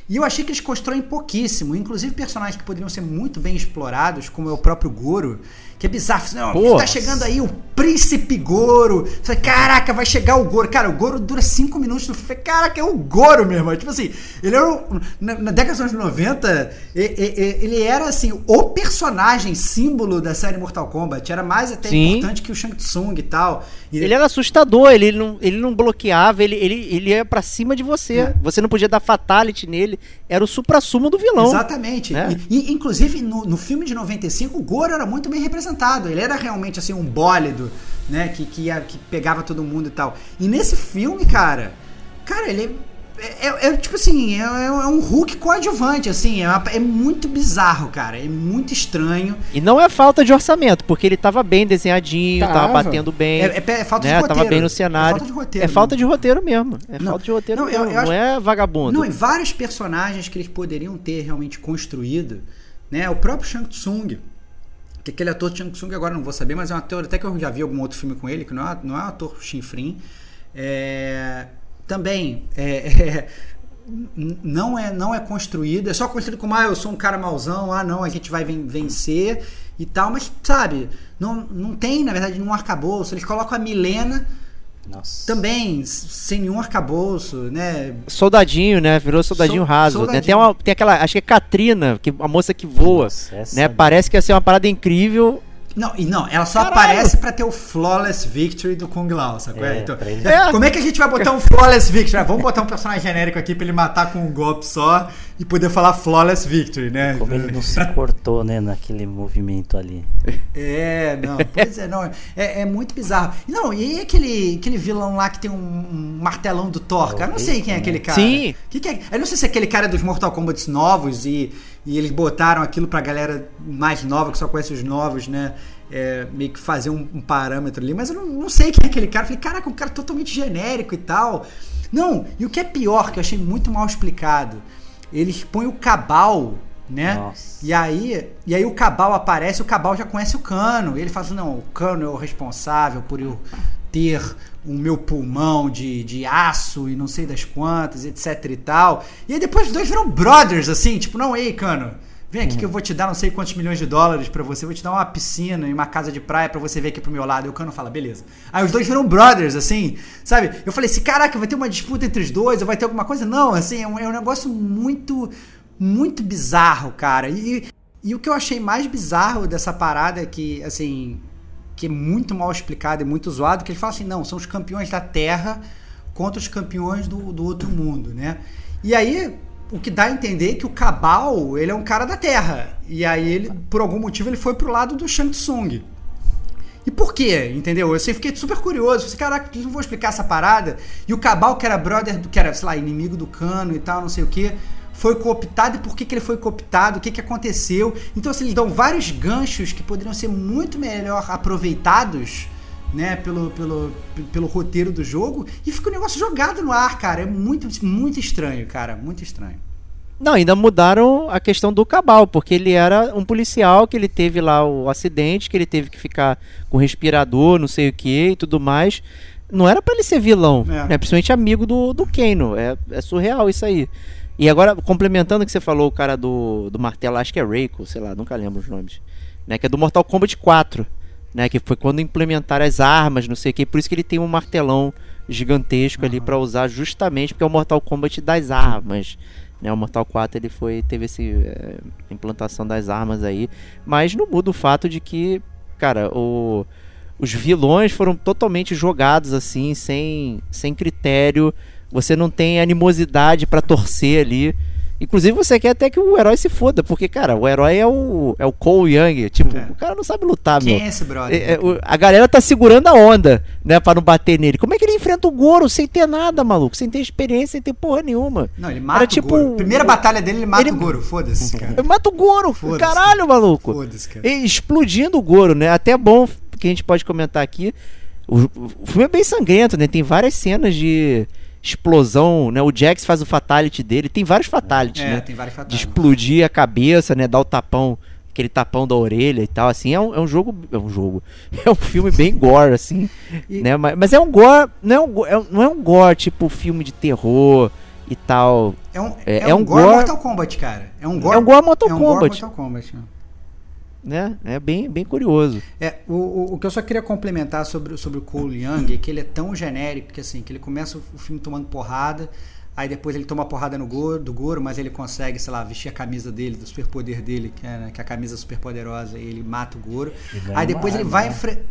E eu achei que eles constroem pouquíssimo, inclusive personagens que poderiam ser muito bem explorados, como é o próprio Goro, que é bizarro. Não, Pô. tá chegando aí o Príncipe Goro. Você fala, Caraca, vai chegar o Goro. Cara, o Goro dura 5 minutos no filme. Caraca, é o Goro, meu irmão. Tipo assim, ele era. Na, na década anos 90, e- e- e- ele era assim, o personagem símbolo da série Mortal Kombat. Era mais até Sim. importante que o Shang Tsung e tal. E Ele era assustador, ele não, ele não bloqueava, ele, ele, ele ia pra cima de você. É. Você não podia dar fatality nele. Era o supra-sumo do vilão. Exatamente. né? E, e, inclusive, no, no filme de 95, o Goro era muito bem representado. Ele era realmente assim um bólido, né? Que, que, ia- que pegava todo mundo e tal. E nesse filme, cara, cara, ele é, é- é tipo assim, é, é um Hulk coadjuvante, assim, é, uma- é muito bizarro, cara. É muito estranho. E não é falta de orçamento, porque ele tava bem desenhadinho, tava, Tava. batendo bem. É, é, é falta né? de roteiro. Tava bem no É cenário. falta de roteiro. É falta de roteiro mesmo. É Não, falta de roteiro não, eu- mesmo. eu acho- Não é vagabundo. Não, e vários personagens que eles poderiam ter realmente construído, né? O próprio Shang Tsung, que aquele ator Shang Tsung agora não vou saber, mas é um ator, até que eu já vi algum outro filme com ele, que não é, não é um ator chinfrim. É, também é, é, não é não é construído, é só construído como ah, eu sou um cara mauzão, ah não, a gente vai ven- vencer e tal, mas sabe, não, não tem, na verdade, nenhum arcabouço. Eles colocam a Milena Nossa. também sem nenhum arcabouço, né? Soldadinho, né? Virou soldadinho Sol- raso. né? soldadinho. Tem, uma, tem aquela, acho que é Katrina, que, a moça que voa. Nossa, né? daí- Parece que ia ser uma parada incrível. Não, e não, ela só Caralho. aparece pra ter o flawless victory do Kung Lao, sacou? É, então, é, Como é que a gente vai botar um flawless victory? Ah, vamos botar um personagem genérico aqui pra ele matar com um golpe só e poder falar flawless victory, né? Como ele não se cortou, né, naquele movimento ali. É, não, pois é, não, é, é muito bizarro. Não, e aquele, aquele vilão lá que tem um, um martelão do Thor, É cara? Eu não sei quem é aquele né? cara. Sim. Que que é? Eu não sei se é aquele cara dos Mortal Kombat novos e, e eles botaram aquilo pra galera mais nova, que só conhece os novos, né? É, meio que fazer um, um parâmetro ali, mas eu não, não sei quem é aquele cara. Eu falei, caraca, um cara totalmente genérico e tal. Não, e o que é pior, que eu achei muito mal explicado, eles põem o Cabal, né? Nossa. E aí, e aí o Cabal aparece, o Cabal já conhece o Cano. E ele fala assim: não, o Cano é o responsável por eu ter o meu pulmão de, de aço e não sei das quantas, etc e tal. E aí depois os dois viram brothers, assim, tipo, não, ei, Cano. Vem aqui que eu vou te dar não sei quantos milhões de dólares pra você, vou te dar uma piscina e uma casa de praia pra você ver aqui pro meu lado. E o Cano fala, beleza. Aí os dois viram brothers, assim, sabe? Eu falei assim, caraca, vai ter uma disputa entre os dois, ou vai ter alguma coisa? Não, assim, é um, é um negócio muito, muito bizarro, cara. E, e o que eu achei mais bizarro dessa parada é que, assim, que é muito mal explicado e muito zoado, que ele fala assim, não, são os campeões da Terra contra os campeões do, do outro mundo, né? E aí, o que dá a entender é que o Cabal, ele é um cara da Terra. E aí ele, por algum motivo, ele foi pro lado do Shang Tsung. E por quê? Entendeu? Eu fiquei super curioso. Falei, caraca, não vou explicar essa parada. E o Cabal, que era brother, que era, sei lá, inimigo do Cano e tal, não sei o quê, foi cooptado e por que, que ele foi cooptado, o que, que aconteceu. Então, assim, eles dão vários ganchos que poderiam ser muito melhor aproveitados né, pelo, pelo, pelo roteiro do jogo e fica um negócio jogado no ar, cara. É muito, muito estranho, cara. Muito estranho. Não, ainda mudaram a questão do Cabal, porque ele era um policial que ele teve lá o acidente, que ele teve que ficar com respirador, não sei o que e tudo mais. Não era para ele ser vilão, é. né? principalmente amigo do, do Kano. É, é surreal isso aí. E agora, complementando o que você falou, o cara do, do martelo, acho que é Reiko, sei lá, nunca lembro os nomes. Né, que é do Mortal Kombat 4 né? Que foi quando implementaram as armas, não sei o que. Por isso que ele tem um martelão gigantesco uhum. ali para usar justamente porque é o Mortal Kombat das armas. Né, o Mortal 4 ele foi teve essa é, implantação das armas aí, mas não muda o fato de que, cara, o, os vilões foram totalmente jogados assim, sem, sem critério. Você não tem animosidade para torcer ali. Inclusive, você quer até que o herói se foda, porque, cara, o herói é o, é o Cole Young. Tipo, é. o cara não sabe lutar, Quem meu. é esse brother? É, é, o, a galera tá segurando a onda, né, pra não bater nele. Como é que ele enfrenta o Goro sem ter nada, maluco? Sem ter experiência, sem ter porra nenhuma. Não, ele mata Era, tipo, o Goro. Primeira batalha dele, ele mata ele, o Goro. Foda-se, cara. Ele mata o Goro. Caralho, maluco. Foda-se, cara. E explodindo o Goro, né? Até bom que a gente pode comentar aqui. O, o filme é bem sangrento, né? Tem várias cenas de explosão, né? O Jax faz o fatality dele, tem vários fatalities, é, né? Tem vários fatalities. De explodir a cabeça, né? Dar o tapão, aquele tapão da orelha e tal, assim, é um, é um jogo, é um jogo, é um filme bem gore, assim, e... né? Mas, mas, é um gore, não é um, é, não é um gore tipo filme de terror e tal. É um, é, é, é um, um gore, gore Mortal Kombat, cara. É um gore, é um gore Mortal é um Kombat. Gore Mortal Kombat. Né? É bem, bem curioso. É, o, o, o, que eu só queria complementar sobre, sobre o Cole Young é que ele é tão genérico que assim, que ele começa o, filme tomando porrada, aí depois ele toma porrada no Goro, do Goro, mas ele consegue, sei lá, vestir a camisa dele, do superpoder dele, que é, né, que é a camisa super poderosa, e ele mata o Goro. Aí depois ele vai né? enfrentar.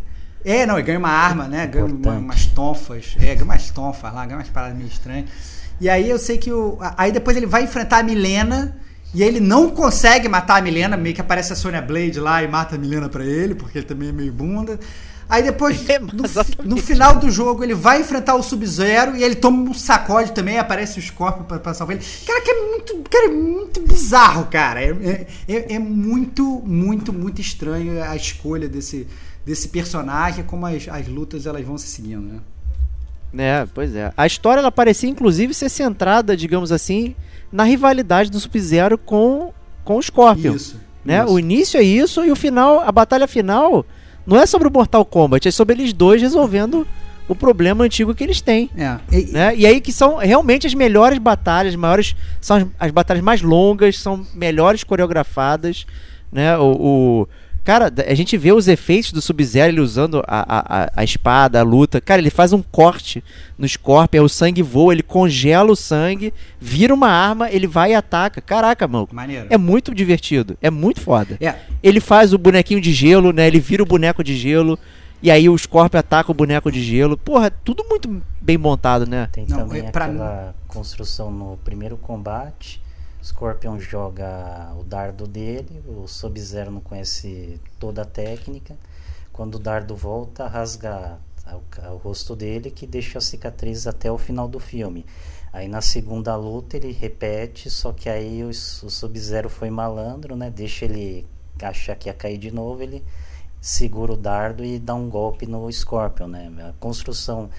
É, não, ele ganha uma arma, né? Ganha uma, umas tonfas. É, ganha umas tonfas lá, ganha umas paradas meio estranhas. E aí eu sei que o. Aí depois ele vai enfrentar a Milena e ele não consegue matar a Milena, meio que aparece a Sonya Blade lá e mata a Milena pra ele, porque ele também é meio bunda. Aí depois, é, no, no, final do jogo, ele vai enfrentar o Sub-Zero e ele toma um sacode também, aparece o Scorpion pra, pra salvar ele. Cara, que é muito, cara, é muito bizarro, cara. É, é, é, é muito, muito, muito estranho a escolha desse, desse personagem, como as, as lutas elas vão se seguindo, né? É, pois é. A história ela parecia inclusive ser centrada, digamos assim, na rivalidade do Sub-Zero com, com o Scorpion. Isso, né? Isso. O início é isso e o final, a batalha final, não é sobre o Mortal Kombat, é sobre eles dois resolvendo o problema antigo que eles têm. É. E, né? e aí que são realmente as melhores batalhas, maiores, são as, as batalhas mais longas, são melhores coreografadas. Né? O, o Cara, a gente vê os efeitos do Sub-Zero ele usando a, a, a espada, a luta. Cara, ele faz um corte no Scorpion, o sangue voa, ele congela o sangue, vira uma arma, ele vai e ataca. Caraca, mano. Maneiro. É muito divertido. É muito foda. É. Ele faz o bonequinho de gelo, né? Ele vira o boneco de gelo. E aí o Scorpion ataca o boneco de gelo. Porra, tudo muito bem montado, né? Tem Não, também é aquela construção no primeiro combate Scorpion joga o dardo dele, o Sub-Zero não conhece toda a técnica. Quando o dardo volta, rasga o, o rosto dele, que deixa a cicatriz até o final do filme. Aí na segunda luta ele repete, só que aí o, o Sub-Zero foi malandro, né? Deixa ele achar que ia cair de novo, ele segura o dardo e dá um golpe no Scorpion, né? A construção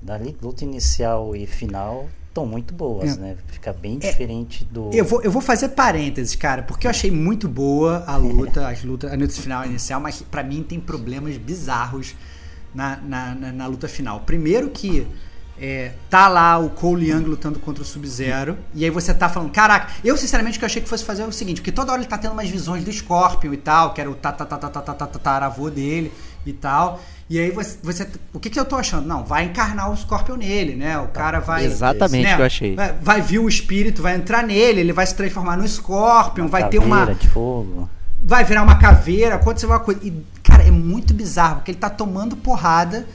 da luta inicial e final estão muito boas, é. né? Fica bem é. diferente do. Eu vou, eu vou fazer parênteses, cara, porque eu achei muito boa a luta, as lutas, a luta final inicial, mas para mim tem problemas bizarros na, na, na, na, luta final. Primeiro que é, tá lá o Cole Young lutando contra o Sub-Zero, e aí você tá falando, caraca, eu sinceramente que eu achei que fosse fazer o seguinte, porque toda hora ele tá tendo umas visões do Scorpion e tal, que era o tataravô dele e tal. E aí você, você, O que, que eu tô achando? Não, vai encarnar o Scorpion nele, né? O cara vai. Exatamente né? o que eu achei. Vai, vai vir o espírito, vai entrar nele, ele vai se transformar no Scorpion, vai ter uma. de fogo. Vai virar uma caveira, acontecer uma coisa. E, cara, é muito bizarro, porque ele tá tomando porrada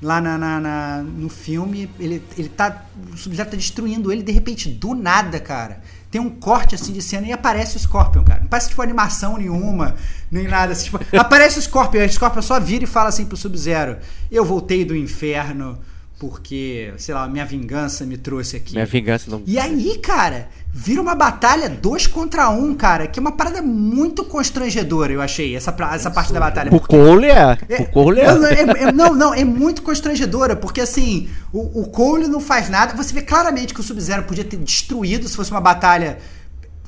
lá na, na- na- no filme. Ele, ele tá. O Sub-Zero tá destruindo ele, de repente, do nada, cara. Tem um corte assim de cena e aparece o Scorpion, cara. Não parece tipo animação nenhuma, nem nada. Assim, tipo, aparece o Scorpion, o Scorpion só vira e fala assim pro Sub-Zero: Eu voltei do inferno porque, sei lá, minha vingança me trouxe aqui. Minha vingança não. E aí, cara, vira uma batalha dois contra um, cara, que é uma parada muito constrangedora, eu achei, essa, essa parte da batalha. O Cole é. O Cole é. Não, não, é- é- não, não, é muito constrangedora, porque assim, o, o Cole não faz nada. Você vê claramente que o Sub-Zero podia ter destruído se fosse uma batalha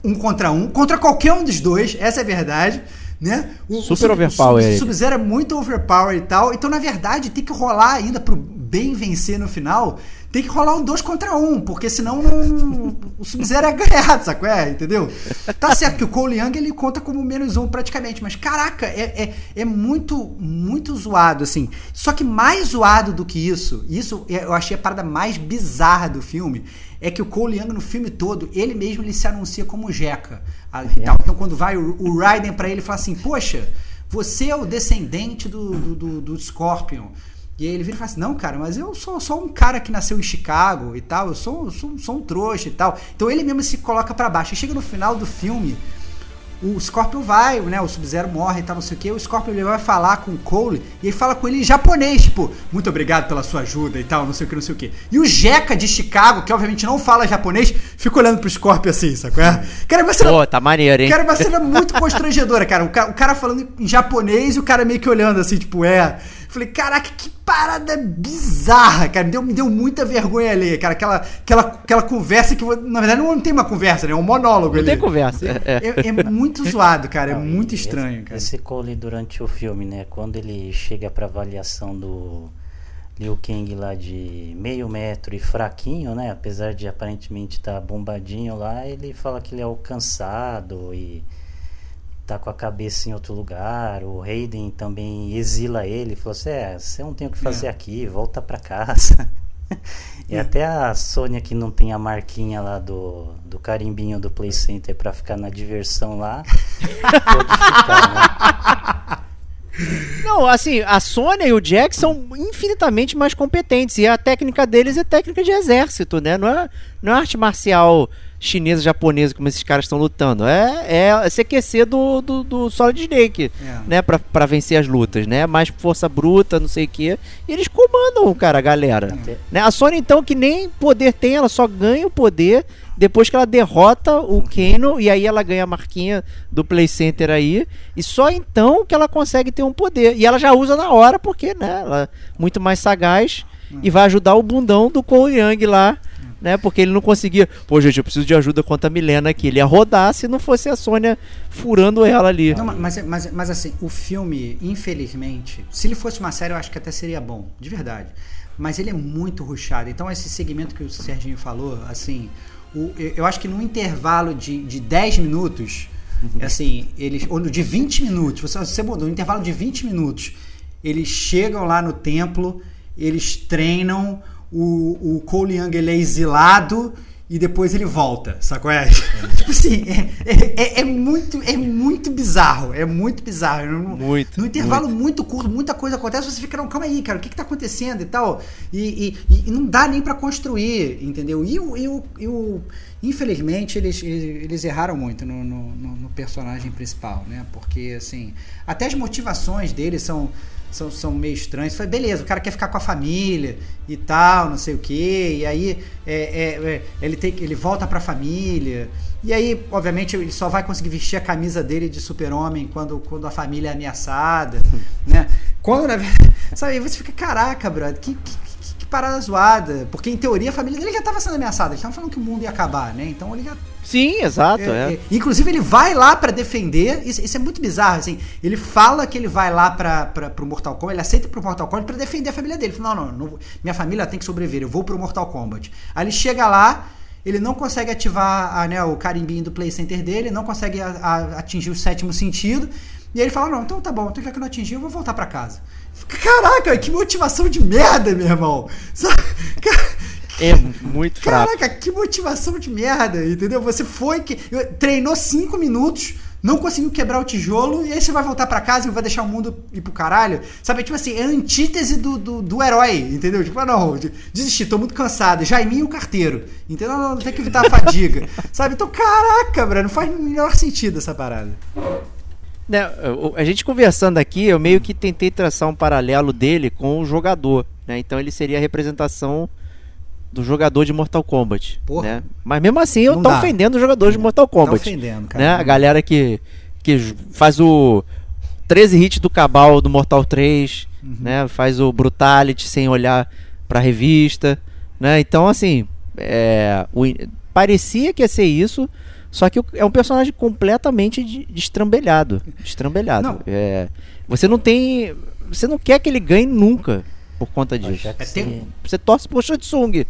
um contra um, contra qualquer um dos dois, essa é a verdade. Né? O, Super o overpower O. Sub-Zero é muito overpower e tal. Então, na verdade, tem que rolar ainda pro bem vencer no final. Tem que rolar um 2 contra 1, um, porque senão não- o Sub-Zero é ganhado, sacou? É, entendeu? Tá certo que o Cole Young ele conta como menos um praticamente, mas caraca, é, é, é muito, muito zoado, assim. Só que mais zoado do que isso, isso eu achei a parada mais bizarra do filme, é que o Cole Young no filme todo, ele mesmo ele se anuncia como Jeca. tal. Então quando vai o, o Raiden pra ele fala assim, poxa, você é o descendente do, do, do, do Scorpion. E aí ele vira e fala assim, não, cara, mas eu sou só um cara que nasceu em Chicago e tal, eu sou, sou, sou um trouxa e tal. Então ele mesmo se coloca pra baixo. E chega no final do filme, o Scorpion vai, né? O Sub-Zero morre e tal, não sei o que. O Scorpion ele vai falar com o Cole e ele fala com ele em japonês, tipo, muito obrigado pela sua ajuda e tal, não sei o que, não sei o que. E o Jeca de Chicago, que obviamente não fala japonês, fica olhando pro Scorpion assim, sacou? É? Cara, mas Pô, tá maneiro, hein? Cara, uma cena muito constrangedora, cara. O, ca- o cara falando em japonês e o cara meio que olhando assim, tipo, é. Falei, caraca, que parada bizarra, cara. Me deu, me deu muita vergonha ali, cara. Aquela, aquela, aquela conversa que, na verdade, não tem uma conversa, né? É um monólogo Não ali. tem conversa. É. É, é muito zoado, cara. É Não, e muito esse- estranho, cara. Esse Cole durante o filme, né? Quando ele chega pra avaliação do Liu Kang lá de meio metro e fraquinho, né? Apesar de aparentemente estar bombadinho lá, ele fala que ele é alcançado e tá com a cabeça em outro lugar. O Hayden também exila ele, falou assim: é, você não tem o que fazer É. aqui, volta pra casa. E até a Sônia que não tem a marquinha lá do, do carimbinho do Play Center pra ficar na diversão lá, pode ficar, né? Não, assim, a Sônia e o Jack são infinitamente mais competentes. E a técnica deles é técnica de exército, né? Não é, não é arte marcial chinesa, japonesa, como esses caras estão lutando. É, é se aquecer do, do, do Solid Snake, É. né? Pra, pra vencer as lutas, né? Mais força bruta, não sei o quê. E eles comandam, cara, a galera. Até- Né? A Sony, então, que nem poder tem, ela só ganha o poder depois que ela derrota o Kano e aí ela ganha a marquinha do Play Center aí. E só então que ela consegue ter um poder. E ela já usa na hora, porque, né, ela é muito mais sagaz e vai ajudar o bundão do Cole Young lá. Né, porque ele não conseguia. Pô, gente, eu preciso de ajuda contra a Milena aqui. Ele ia rodar se não fosse a Sônia furando ela ali. Não, mas, mas, mas assim, o filme, infelizmente, se ele fosse uma série, eu acho que até seria bom, de verdade. Mas ele é muito ruchado. Então, esse segmento que o Serginho falou, assim, o- eu acho que num intervalo de, de 10 minutos, assim, eles. Ou de 20 minutos, você, você mudou, um intervalo de 20 minutos, eles chegam lá no templo, eles treinam, o, o Cole Young ele é exilado e depois ele volta, sacou? É, tipo assim, é, é, é muito, é muito bizarro, é muito bizarro. Não- Muito, No intervalo muito. curto, muita coisa acontece, você fica, não, calma aí, cara, o que que tá acontecendo e tal? E, e- e não dá nem pra construir, entendeu? E o, e o, e o- infelizmente, eles, eles, erraram muito no, no, no- no personagem principal, né? Porque, assim, até as motivações dele são, são, são meio estranhas. Foi, beleza, o cara quer ficar com a família e tal, não sei o quê, e aí é, é, é, ele, tem, ele volta pra família. E aí, obviamente, ele só vai conseguir vestir a camisa dele de super-homem quando, quando a família é ameaçada, né? Quando, na verdade, sabe, você fica, caraca, brother, que, que, que- parada zoada. Porque, em teoria, a família dele já tava sendo ameaçada. Eles estavam falando que o mundo ia acabar, né? Então ele já Sim, exato. é, É, é. Inclusive, ele vai lá pra defender. Isso, isso é muito bizarro, assim. Ele fala que ele vai lá pra, pra, pro Mortal Kombat, ele aceita pro Mortal Kombat pra defender a família dele. Ele fala, não, não, não minha família tem que sobreviver, eu vou pro Mortal Kombat. Aí ele chega lá, ele não consegue ativar a, né, o carimbinho do Play Center dele, não consegue a- a- atingir o sétimo sentido. E aí ele fala, não, então tá bom, então já que eu não atingi, eu vou voltar pra casa. Caraca, que motivação de merda, meu irmão. É muito fraco. Caraca, que motivação de merda, entendeu? Você foi que treinou cinco minutos, não conseguiu quebrar o tijolo, e aí você vai voltar pra casa e vai deixar o mundo ir pro caralho. Sabe, tipo assim, é a antítese do, do, do herói, entendeu? Tipo, ah, não, de- desisti, tô muito cansado. Jaiminho o carteiro, entendeu? Não, não, tem que evitar a fadiga. Sabe? Então, caraca, bro, não faz o menor sentido essa parada. Né, a gente conversando aqui, eu meio que tentei traçar um paralelo dele com o jogador, né? Então ele seria a representação do jogador de Mortal Kombat, Porra. né? Mas mesmo assim eu tô dá. ofendendo o jogador de Mortal Tá Kombat, ofendendo, cara. né? A galera que que faz o 13 hits do Cabal do Mortal 3, Uhum. né? Faz o Brutality sem olhar pra revista, né? Então assim, é, o parecia que ia ser isso, só que é um personagem completamente de- destrambelhado, destrambelhado. Não. É, você não tem, você não quer que ele ganhe nunca por conta disso. já que É, você, tem- Você torce pro Shatsung.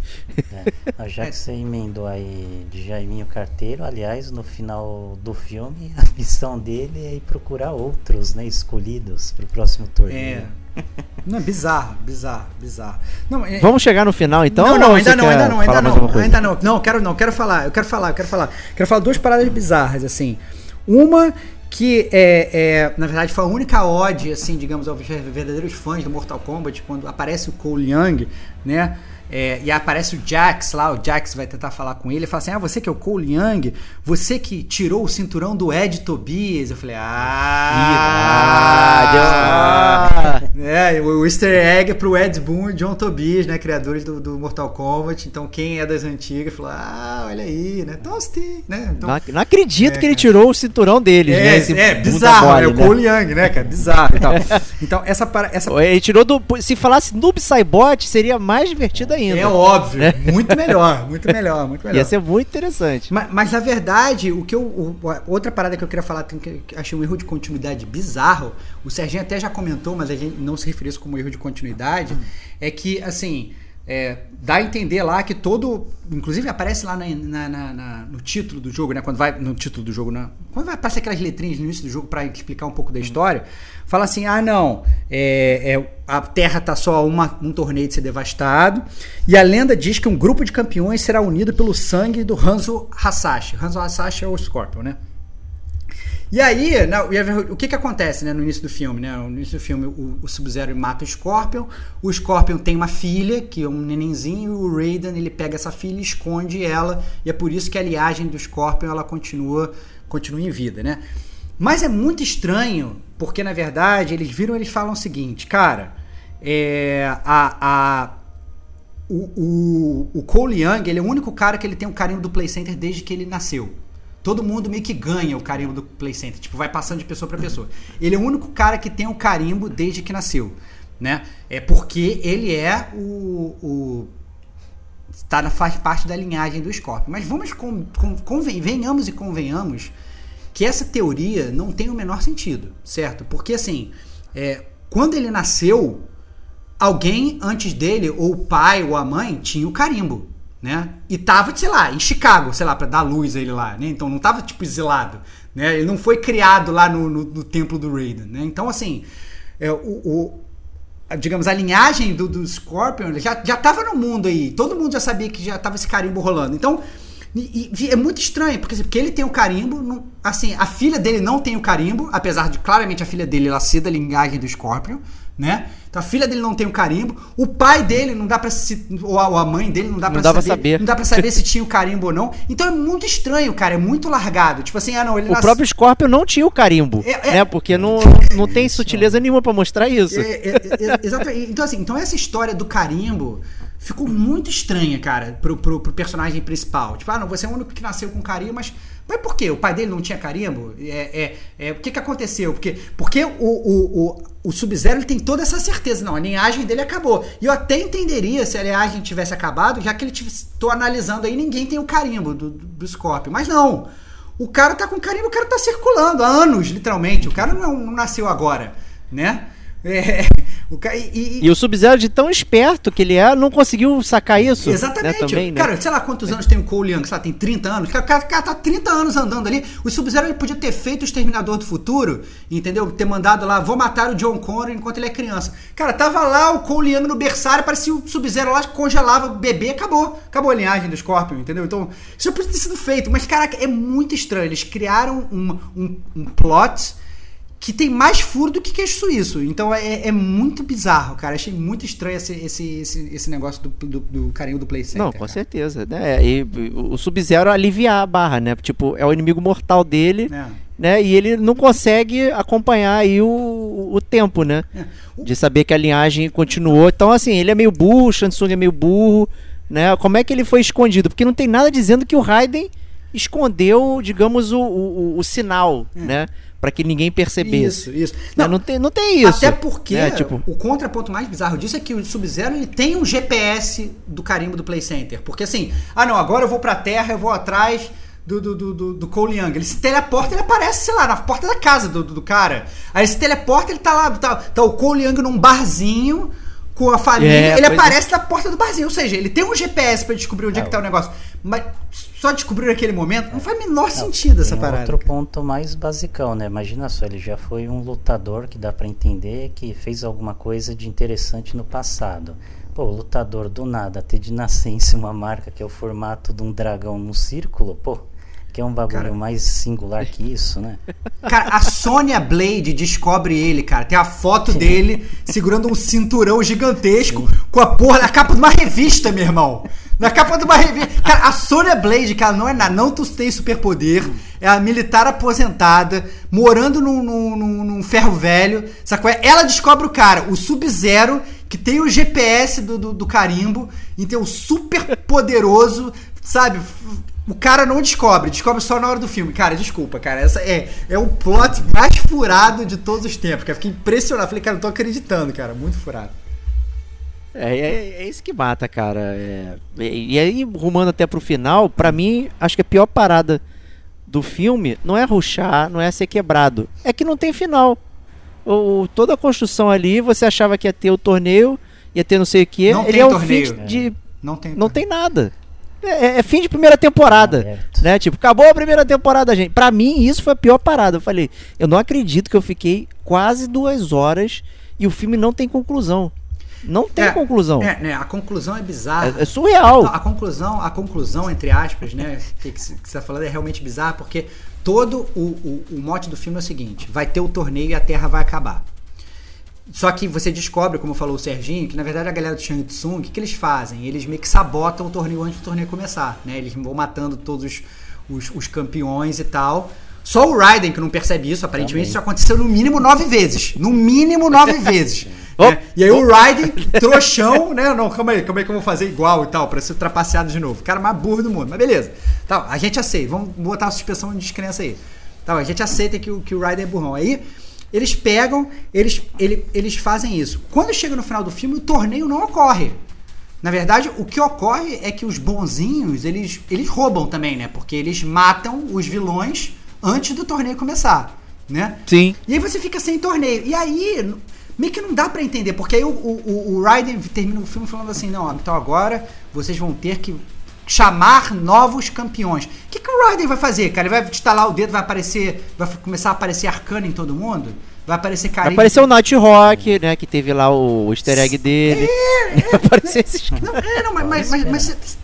é, já que você emendou aí de Jaiminho Carteiro, aliás, no final do filme, a missão dele é ir procurar outros, né, escolhidos pro próximo torneio. É. Não, é bizarro, bizarro, bizarro. Não, é- Vamos chegar no final então? não, não, ainda não, ainda não, ainda não, ainda não. Não, quero não, quero falar, eu quero falar, eu quero falar. Quero falar duas paradas bizarras, assim. Uma que é, é, na verdade foi a única ode, assim, digamos, aos verdadeiros fãs do Mortal Kombat, quando aparece o Cole Young, né? é, e aparece o Jax lá, o Jax vai tentar falar com ele e fala assim: Ah, você que é o Cole Young, você que tirou o cinturão do Ed Tobias. Eu falei, Ah, deu- ah, é, o o easter egg pro Ed Boon e John Tobias, né, criadores do, do Mortal Kombat. Então, quem é das antigas falou: "Ah, olha aí, né? Toasty, né? Então, Não, não acredito É, que ele cara. tirou o cinturão deles, né? é, Esse é bizarro, mole, é o né? Cole Young, né, cara? Bizarro e tal. Então, essa para essa Ele tirou do. Se falasse Noob Saibot, seria mais divertido ainda. é óbvio, muito melhor, muito melhor, muito melhor. Ia ser muito interessante. Mas, mas, na verdade, o que eu. o- outra parada que eu queria falar, que achei um erro de continuidade bizarro, o Serginho até já comentou, mas a gente não se referiu como erro de continuidade, é que, assim. é, dá a entender lá que todo. Inclusive aparece lá na- na- na- no título do jogo, né? Quando vai. No título do jogo, né? Quando vai aparecer aquelas letrinhas no início do jogo pra explicar um pouco da história, fala assim: ah, não, é, é, a Terra tá só uma, um torneio de ser devastado. E a lenda diz que um grupo de campeões será unido pelo sangue do Hanzo Hasashi. Hanzo Hasashi é o Scorpion, né? E aí, na- a- o que que acontece né, no início do filme? Né? No início do filme, o, o Sub-Zero mata o Scorpion. O Scorpion tem uma filha, que é um nenenzinho, e o Raiden ele pega essa filha e esconde ela. E é por isso que a liagem do Scorpion ela continua, continua em vida, né? Mas é muito estranho, porque na verdade eles viram eles falam o seguinte, cara, é, a, a, o, o, o Cole Young, ele é o único cara que ele tem um carimbo do Play Center desde que ele nasceu. Todo mundo meio que ganha o carimbo do Play Center, tipo, vai passando de pessoa para pessoa. Ele é o único cara que tem o carimbo desde que nasceu, né? É porque ele é o, o tá faz parte da linhagem do Scorpion. Mas vamos com, com, conven, venhamos e convenhamos que essa teoria não tem o menor sentido, certo? Porque assim, é, quando ele nasceu, alguém antes dele, ou o pai ou a mãe, tinha o carimbo, né? E tava, sei lá, em Chicago, sei lá, pra dar luz a ele lá, né? Então não tava, tipo, exilado, né? Ele não foi criado lá no, no, no templo do Raiden, né? Então, assim, é, o, o- a- digamos, a linhagem do, do Scorpion já, já tava no mundo aí. Todo mundo já sabia que já tava esse carimbo rolando. Então, e- e é muito estranho, porque, assim, porque ele tem o carimbo, não- assim, a filha dele não tem o carimbo, apesar de claramente a filha dele ela ser da linhagem do Scorpion, né? Então a filha dele não tem o carimbo, o pai dele não dá pra se, ou a, mãe dele não dá pra saber, saber. não dá para saber se tinha o carimbo ou não. Então é muito estranho, cara, é muito largado. Tipo assim, ah não, ele O próprio Scorpion não tinha o carimbo, É, é. né? Porque não, não tem sutileza nenhuma pra mostrar isso. É, é, é, exatamente. Então, assim, então essa história do carimbo ficou muito estranha, cara, pro, pro, pro personagem principal. Tipo, ah, não, você é o único que nasceu com carimbo, mas Mas por quê? O pai dele não tinha carimbo? É, é, é, o que, que aconteceu? Porque, porque o, o, o, o Sub-Zero tem toda essa certeza. Não, a linhagem dele acabou. E eu até entenderia se a linhagem tivesse acabado, já que ele estou analisando aí, ninguém tem o carimbo do, do, Scorpion. Mas não. O cara tá com carimbo, o cara tá circulando há anos, literalmente. O cara não, não nasceu agora, né? É, o e, e... e, o Sub-Zero, de tão esperto que ele é, não conseguiu sacar isso. Né, Exatamente. Né, também, né? Cara, sei lá quantos anos tem o Cole Young, sei lá, tem 30 anos. O cara, o cara tá 30 anos andando ali. O Sub-Zero ele podia ter feito o Exterminador do Futuro, entendeu? Ter mandado lá, vou matar o John Connor enquanto ele é criança. Cara, tava lá o Cole Young no berçário, parecia o Sub-Zero lá, congelava o bebê, acabou. Acabou a linhagem do Scorpion, entendeu? Então, isso podia ter sido feito. Mas, caraca, é muito estranho. Eles criaram um, um, um plot que tem mais furo do que queixo suíço. Então é, é muito bizarro, cara. Achei muito estranho esse, esse, esse, esse negócio do, do, do, carinho do Play Center. Não, com cara. certeza. Né? E, o Sub-Zero aliviar a barra, né? Tipo, é o inimigo mortal dele. É. Né? E ele não consegue acompanhar aí o, o tempo, né? É. O... De saber que a linhagem continuou. Então, assim, ele é meio burro, o Shansung é meio burro, né? Como é que ele foi escondido? Porque não tem nada dizendo que o Raiden escondeu, digamos, o, o, o sinal, é. né? Para que ninguém percebesse. Isso, isso. Não, não, tem, não tem isso. Até porque né? tipo... o contraponto mais bizarro disso é que o Sub-Zero ele tem um GPS do carimbo do Play Center. Porque assim, ah não, agora eu vou pra Terra, eu vou atrás do, do, do, do Cole Young. Ele se teleporta, ele aparece, sei lá, na porta da casa do, do, do cara. Aí se teleporta, ele tá lá, tá, tá o Cole Young num barzinho com a família, é, ele aparece é. na porta do barzinho. Ou seja, ele tem um GPS para descobrir onde é, é que tá o negócio. Mas só descobrir naquele momento não faz o menor não, sentido essa parada. Outro ponto mais basicão, né? Imagina só, ele já foi um lutador que dá para entender que fez alguma coisa de interessante no passado. Pô, o lutador do nada ter de nascença uma marca que é o formato de um dragão no círculo, pô, que é um bagulho cara, mais singular que isso, né? Cara, a Sonya Blade descobre ele, cara. Tem a foto dele segurando um cinturão gigantesco Sim. com a porra, a capa de uma revista, meu irmão. Na capa de uma revista. Cara, a Sonya Blade, cara, não é nada, não tem superpoder. É a militar aposentada, morando num, num, num ferro velho. Sacou? Ela descobre o cara, o Sub-Zero, que tem o GPS do, do, do carimbo, então super poderoso, sabe? O cara não descobre, descobre só na hora do filme. Cara, desculpa, cara. Essa é, é o plot mais furado de todos os tempos. Cara. Fiquei impressionado. Falei, cara, não tô acreditando, cara. Muito furado. É, é, é isso que mata, cara. É, e aí, rumando até pro final, para mim, acho que a pior parada do filme não é ruxar, não é ser quebrado. É que não tem final. O, toda a construção ali, você achava que ia ter o torneio, ia ter não sei o que. Não Ele tem é um fim de. É. Não tem, não tem nada. É, é, é, fim de primeira temporada. né? Tipo, acabou a primeira temporada, gente. Pra mim, isso foi a pior parada. Eu falei, eu não acredito que eu fiquei quase duas horas e o filme não tem conclusão. Não tem é, conclusão. É, né, a conclusão é bizarra. É, é surreal. a conclusão, a conclusão, entre aspas, né, que, que você está falando é realmente bizarra, porque todo o, o, o mote do filme é o seguinte: vai ter o torneio e a Terra vai acabar. Só que você descobre, como falou o Serginho, que na verdade a galera do Shang Tsung, o que, que eles fazem? Eles meio que sabotam o torneio antes do torneio começar, né? Eles vão matando todos os, os, os campeões e tal. Só o Raiden que não percebe isso, aparentemente Também. isso aconteceu no mínimo nove vezes. No mínimo nove vezes. Né? E aí o Raiden, trouxão, né? Não, calma aí, calma aí que eu vou fazer igual e tal, pra ser trapaceado de novo. O cara mais burro do mundo, mas beleza. Tá, a gente aceita, vamos botar a suspensão de descrença aí. Tá, a gente aceita que o, que o Raiden é burrão. Aí eles pegam, eles, ele, eles fazem isso. Quando chega no final do filme, o torneio não ocorre. Na verdade, o que ocorre é que os bonzinhos, eles, eles roubam também, né? Porque eles matam os vilões antes do torneio começar, né? Sim. E aí você fica sem torneio. E aí, meio que não dá para entender, porque aí o, o, o Raiden termina o filme falando assim, não, então agora vocês vão ter que chamar novos campeões. O que, que o Raiden vai fazer, cara? Ele vai instalar o dedo, vai aparecer, vai começar a aparecer arcana em todo mundo? Vai aparecer carinho. Vai aparecer o Night Rock, né? Que teve lá o easter egg dele. É, é, vai aparecer esses Não, é, não, mas, mas, mas, mas,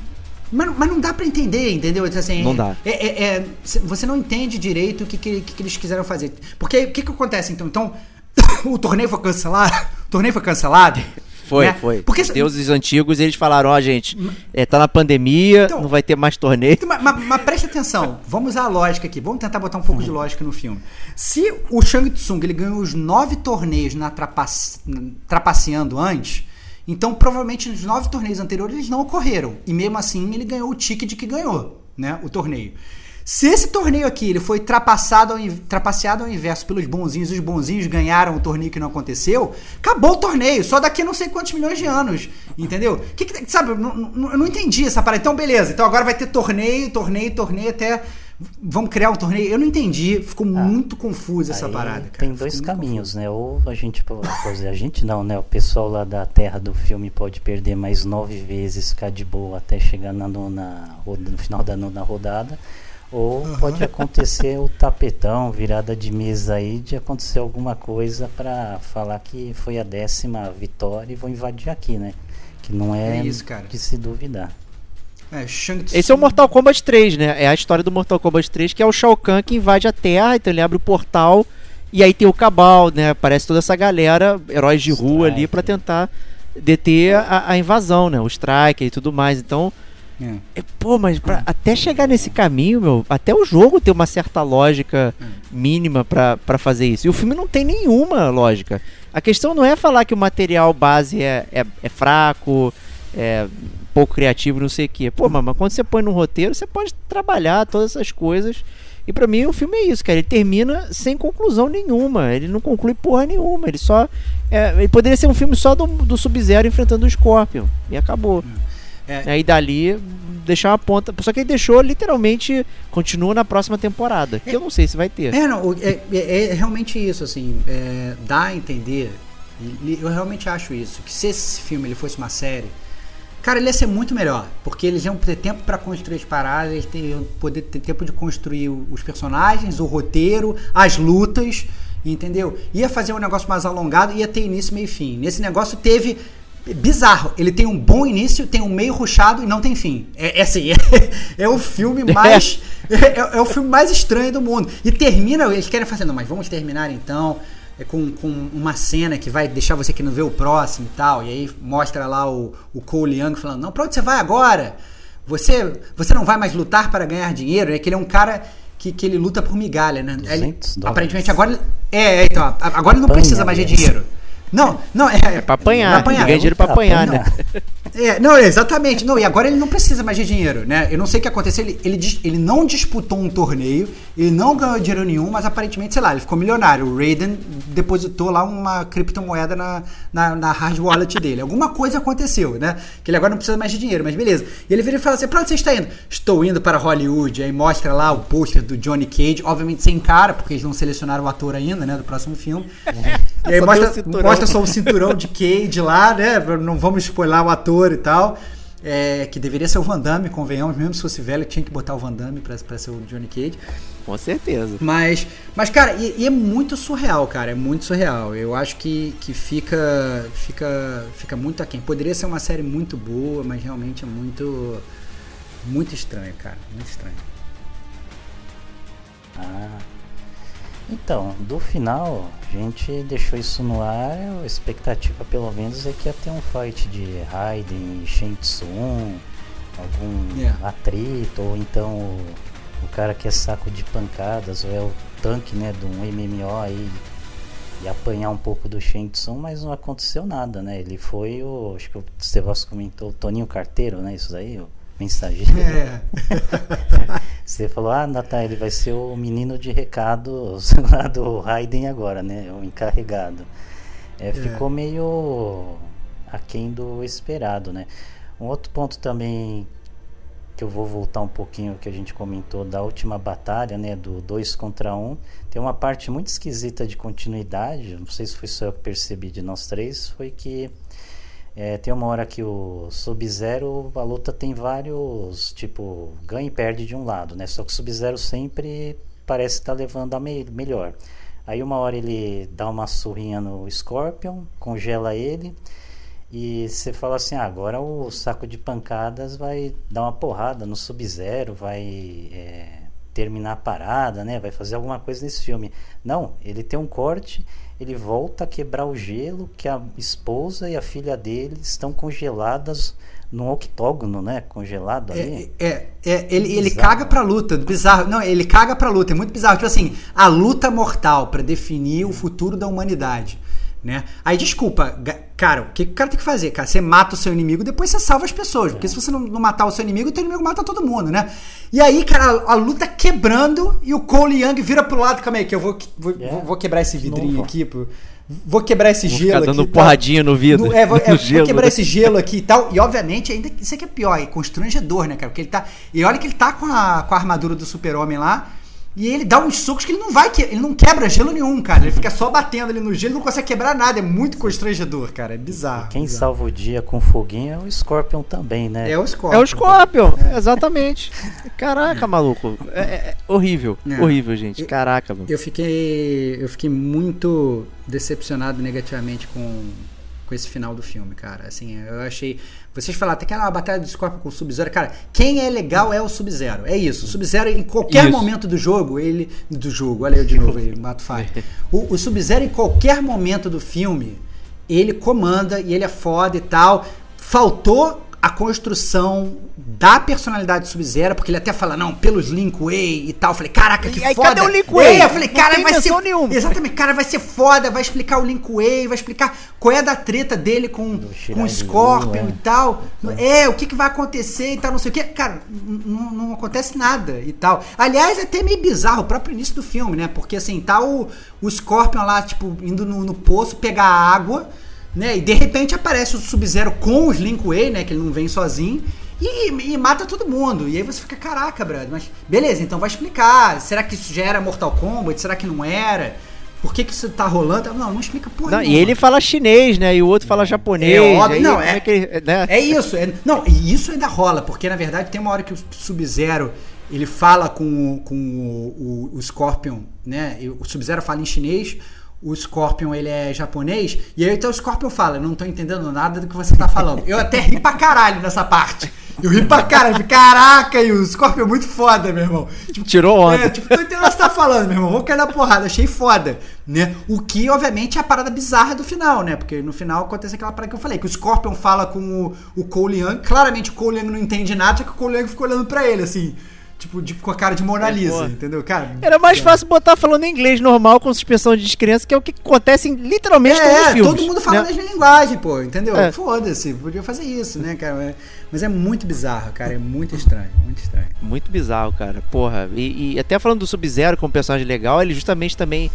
mas, mas não dá para entender, entendeu? Assim, não dá. É, é, é, você não entende direito o que, que, que eles quiseram fazer. Porque o que, que acontece então? Então, o torneio foi cancelado. O torneio foi cancelado. Foi, né? foi. Porque deuses antigos, eles falaram, ó, oh, gente, é, tá na pandemia, então, não vai ter mais torneio. Então, mas, mas, mas, preste atenção, vamos usar a lógica aqui, vamos tentar botar um pouco de lógica no filme. Se o Shang Tsung ele ganhou os nove torneios na trapace, trapaceando antes, então provavelmente nos nove torneios anteriores eles não ocorreram. E mesmo assim ele ganhou o ticket que ganhou, né? O torneio. Se esse torneio aqui ele foi trapassado ao, trapaceado ao inverso pelos bonzinhos, os bonzinhos ganharam o torneio que não aconteceu, acabou o torneio, só daqui a não sei quantos milhões de anos, entendeu? Que que- sabe, eu não, não- não entendi essa parada. Então, beleza, então agora vai ter torneio, torneio, torneio até. Vamos criar um torneio? Eu não entendi, ficou muito confusa essa parada, cara. Tem dois caminhos, né? Ou a gente, a gente não, né? O pessoal lá da terra do filme pode perder mais nove vezes, ficar de boa até chegar na, nona no final da nona rodada. Ou pode acontecer o tapetão, virada de mesa aí, de acontecer alguma coisa pra falar que foi a décima vitória e vou invadir aqui, né? Que não é, É isso, cara. de se duvidar. É, Shang Esse é o Mortal Kombat 3, né? É a história do Mortal Kombat 3, que é o Shao Kahn que invade a Terra, então ele abre o portal, e aí tem o Cabal, né? Aparece toda essa galera, heróis de rua ali, Strike. pra tentar deter a, a invasão, né? O Striker e tudo mais. Então, É. é, pô, mas pra- até chegar nesse caminho, meu, até o jogo tem uma certa lógica mínima pra pra fazer isso. E o filme não tem nenhuma lógica. A questão não é falar que o material base é, é, é fraco, é pouco criativo, não sei o quê. Pô, mas mas quando você põe no roteiro, você pode trabalhar todas essas coisas. E pra mim o filme é isso, cara. Ele termina sem conclusão nenhuma. Ele não conclui porra nenhuma. Ele só. é, ele poderia ser um filme só do, do Sub-Zero enfrentando o Scorpion. E acabou. É. Aí dali deixar uma ponta. Só que ele deixou literalmente. Continua na próxima temporada. Que eu não sei se vai ter. É, não, é, é- é realmente isso, assim, é, dá a entender, eu realmente acho isso, que se esse filme ele fosse uma série, cara, ele ia ser muito melhor, porque eles iam ter tempo pra construir as paradas, eles iam poder ter tempo de construir os personagens, o roteiro, as lutas, entendeu? Ia fazer um negócio mais alongado, ia ter início, meio e fim. Nesse negócio teve bizarro. Ele tem um bom início, tem um meio ruchado e não tem fim. É, é assim, é, é o filme mais é, é o filme mais estranho do mundo. E termina, eles querem fazer, não, mas vamos terminar então é, com, com uma cena que vai deixar você que não vê o próximo e tal. E aí mostra lá o, o Cole Young falando, não, pra onde você vai agora? Você, você não vai mais lutar para ganhar dinheiro? É que ele é um cara que, que ele luta por migalha, né? 200 Ele- aparentemente agora... É, é, então, agora ele não Apanha, precisa mais de dinheiro. Não, não, é, É pra apanhar. Pra apanhar. Ganha dinheiro pra apanhar, né? É, não, exatamente. Não, e agora ele não precisa mais de dinheiro, né? Eu não sei o que aconteceu. Ele, ele, ele não disputou um torneio, ele não ganhou dinheiro nenhum, mas aparentemente, sei lá, ele ficou milionário. O Raiden depositou lá uma criptomoeda na, na, na hard wallet dele. Alguma coisa aconteceu, né? Que ele agora não precisa mais de dinheiro, mas beleza. E ele vira e fala assim: pra onde você está indo? Estou indo para Hollywood. Aí mostra lá o pôster do Johnny Cage, obviamente sem cara, porque eles não selecionaram o ator ainda, né? Do próximo filme. E aí Só mostra, mostra só o cinturão de Cage lá, né? Não vamos spoiler o ator e tal. É, que deveria ser o Van Damme, convenhamos, mesmo se fosse velho, tinha que botar o Van Damme pra, pra ser o Johnny Cage. Com certeza. Mas, mas cara, e, e é muito surreal, cara, é muito surreal. Eu acho que, que fica, fica, fica muito aquém. Poderia ser uma série muito boa, mas realmente é muito, muito estranho, cara, muito estranho. Ah. Então, do final, a gente deixou isso no ar. A expectativa, pelo menos, é que ia ter um fight de Raiden e Shang Tsung, algum Yeah. atrito, ou então cara que é saco de pancadas, ou é o tanque né, de um MMO aí, e apanhar um pouco do Tsung, mas não aconteceu nada, né? Ele foi o. Acho que o Stevos comentou, o Toninho Carteiro, né? Isso daí, o mensageiro. É. Você falou, ah, Natan, ele vai ser o menino de recados lá do Raiden agora, né? O encarregado. É, ficou meio aquém do esperado, né? Um outro ponto também que eu vou voltar um pouquinho que a gente comentou da última batalha, né, do 2 contra 1, um, tem uma parte muito esquisita de continuidade, não sei se foi só eu que percebi de nós três, foi que é, tem uma hora que o Sub-Zero, a luta tem vários, tipo, ganha e perde de um lado, né? Só que o Sub-Zero sempre parece estar levando a me melhor. Aí uma hora ele dá uma surrinha no Scorpion, congela ele, e você fala assim, ah, agora o saco de pancadas vai dar uma porrada no Sub-Zero, vai é, terminar a parada, né? Vai fazer alguma coisa nesse filme. Não, ele tem um corte, ele volta a quebrar o gelo, que a esposa e a filha dele estão congeladas num octógono, né? Congelado ali. É, é, é, ele, ele caga pra luta, bizarro. Não, ele caga pra luta, é muito bizarro. Tipo assim, a luta mortal pra definir o futuro da humanidade, né? Aí, desculpa, Cara, o que o cara tem que fazer? Cara, você mata o seu inimigo, depois você salva as pessoas. Porque se você não, não matar o seu inimigo, o teu inimigo mata todo mundo, né? E aí, cara, a, a luta quebrando e o Cole Young vira pro lado. Calma aí, que eu vou, vou, É. vou- vou quebrar esse vidrinho Novo. aqui. Pô. Vou quebrar esse Vou gelo ficar aqui. dando tá? porradinha no vidro. No- é, vou, é, no vou quebrar esse gelo aqui e tal. E obviamente, ainda isso aqui é pior, é constrangedor, né, cara? Porque ele tá. E olha que ele tá com a, com a armadura do super-homem lá. E ele dá uns socos que ele não vai. que- Ele não quebra gelo nenhum, cara. Ele fica só batendo ali no gelo, não consegue quebrar nada. É muito constrangedor, cara. É bizarro. Quem bizarro. salva o dia com foguinho é o Scorpion também, né? É o Scorpion. É o Scorpion, exatamente. Caraca, maluco. É, é- é horrível, É. horrível, gente. Caraca, mano. Eu fiquei. Eu fiquei muito decepcionado negativamente com, com esse final do filme, cara. Assim, eu achei. Vocês falaram era uma batalha do Scorpion com o Sub-Zero. Cara, quem é legal é o Sub-Zero. É isso. O Sub-Zero, em qualquer Isso. momento do jogo, ele. Do jogo, olha eu de novo aí, mato Fire. O, o Sub-Zero, em qualquer momento do filme, ele comanda e ele é foda e tal. Faltou a construção da personalidade Sub-Zero, porque ele até fala, não, pelos Linkway e tal. Eu falei, caraca, que E aí, foda. cadê o Linkway? É, eu falei, Não cara, vai ser. nenhuma. Exatamente, cara, vai ser foda, vai explicar o Linkway, vai explicar qual é a da treta dele com, com o Scorpion é. e tal. É, o que, que vai acontecer e tal, não sei o que. Cara, n- n- não acontece nada e tal. Aliás, é até meio bizarro o próprio início do filme, né? Porque assim, tá o, o Scorpion lá, tipo, indo no, no poço pegar água, né? E de repente aparece o Sub-Zero com os Linkway, né? Que ele não vem sozinho. E, e mata todo mundo. E aí você fica, caraca, brother, mas beleza, então vai explicar. Será que isso já era Mortal Kombat? Será que não era? Por que, que isso tá rolando? Não, não explica porra Não, e ele fala chinês, né? E o outro fala japonês. É óbvio, não, como é- que né? É isso. é- não, e isso ainda rola, porque na verdade tem uma hora que o Sub-Zero ele fala com, o- com o, o, o Scorpion, né? O Sub-Zero fala em chinês, o Scorpion ele é japonês, e aí então o Scorpion fala: Eu não tô entendendo nada do que você tá falando. Eu até ri pra caralho nessa parte. Eu ri pra caralho, caraca, e o Scorpion é muito foda, meu irmão. Tipo, Tirou onda. é, tipo, tô entendendo o que você tá falando, meu irmão. Vou cair na porrada. Achei foda, né? O que, obviamente, é a parada bizarra do final, né? Porque no final acontece aquela parada que eu falei, que o Scorpion fala com o, o Cole Young. Claramente o Cole Young não entende nada, só que o Cole Young fica olhando pra ele, assim. Tipo, de- com a cara de Mona É, Lisa, porra. entendeu? Cara, Era mais fácil botar falando inglês normal com suspensão de descrença, que é o que acontece em literalmente todos os É, filmes. todo mundo fala né? a mesma linguagem, pô, entendeu? É. Foda-se, podia fazer isso, né, cara? É- Mas é muito bizarro, cara, é muito estranho, muito estranho. Muito bizarro, cara. Porra. E, e até falando do Sub-Zero como personagem legal, ele justamente também,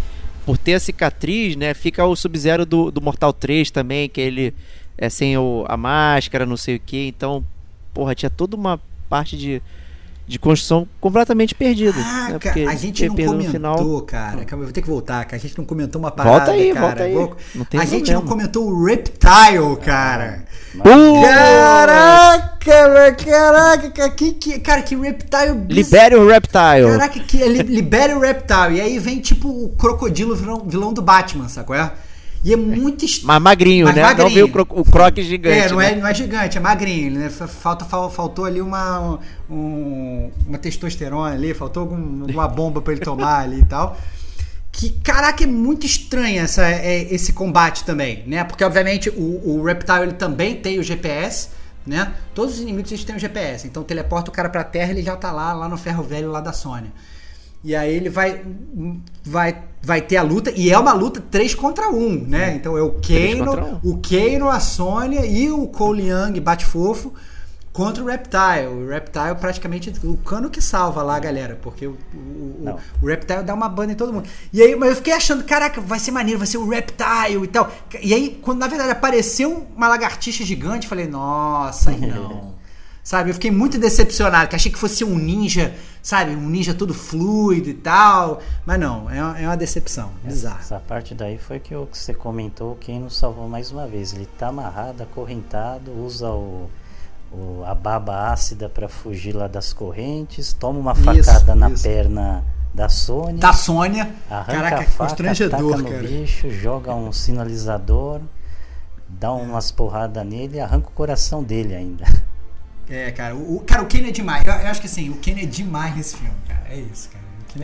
por ter a cicatriz, né? Fica o Sub-Zero do, do Mortal 3 também, que ele é sem o, a máscara, não sei o que. Então, porra, tinha toda uma parte de, de construção completamente perdida. Ah, né? cara, Porque a gente não comentou, cara. Calma, eu vou ter que voltar, cara. A gente não comentou uma parada. Volta aí, cara. volta aí. Vou- Não tem a gente não comentou o Reptile, cara. Uh! Caraca, caraca, cara, que, que, cara, que Reptile biz- Libere o Reptile. Caraca, que li- libere o Reptile. E aí vem tipo o crocodilo vilão, vilão do Batman, sacou? É? E é muito estranho. Mas magrinho, Mas né? magrinho. Não veio o, cro o croc gigante. É, não né? é, não é gigante, é magrinho, né? Fa- Falta, fal- faltou ali uma, um- uma testosterona ali, faltou algum- alguma bomba pra ele tomar ali e tal. Que, caraca, é muito estranho essa, é, esse combate também, né? Porque, obviamente, o, o Reptile ele também tem o GPS, né? Todos os inimigos eles têm o GPS. Então, teleporta o cara pra terra ele já tá lá, lá no ferro velho lá da Sônia. E aí ele vai, vai, vai ter a luta, e é uma luta 3 contra 1, né? Então é o Kano, um. o Kano, a Sônia e o Cole Young bate fofo contra o Reptile. O Reptile praticamente o Kano que salva lá a galera, porque o, o, o, o Reptile dá uma banda em todo mundo. E aí, mas eu fiquei achando, caraca, vai ser maneiro, vai ser o Reptile e tal. E aí, quando na verdade apareceu uma lagartixa gigante, falei, nossa, não. Sabe, eu fiquei muito decepcionado, que achei que fosse um ninja, sabe, um ninja todo fluido e tal. Mas não, é uma, é uma decepção, bizarro. Essa parte daí foi que você comentou, quem nos salvou mais uma vez. Ele tá amarrado, acorrentado, usa o, o- a baba ácida pra fugir lá das correntes, toma uma Isso, facada na isso. perna da Sônia, Da Sônia, arranca caraca, a faca, constrangedor, taca no cara. bicho, joga um sinalizador, dá umas porradas nele e arranca o coração dele ainda. É, cara, o, o- cara, o Ken é demais. Eu, eu acho que assim, o Ken é demais nesse filme, cara. É isso, cara.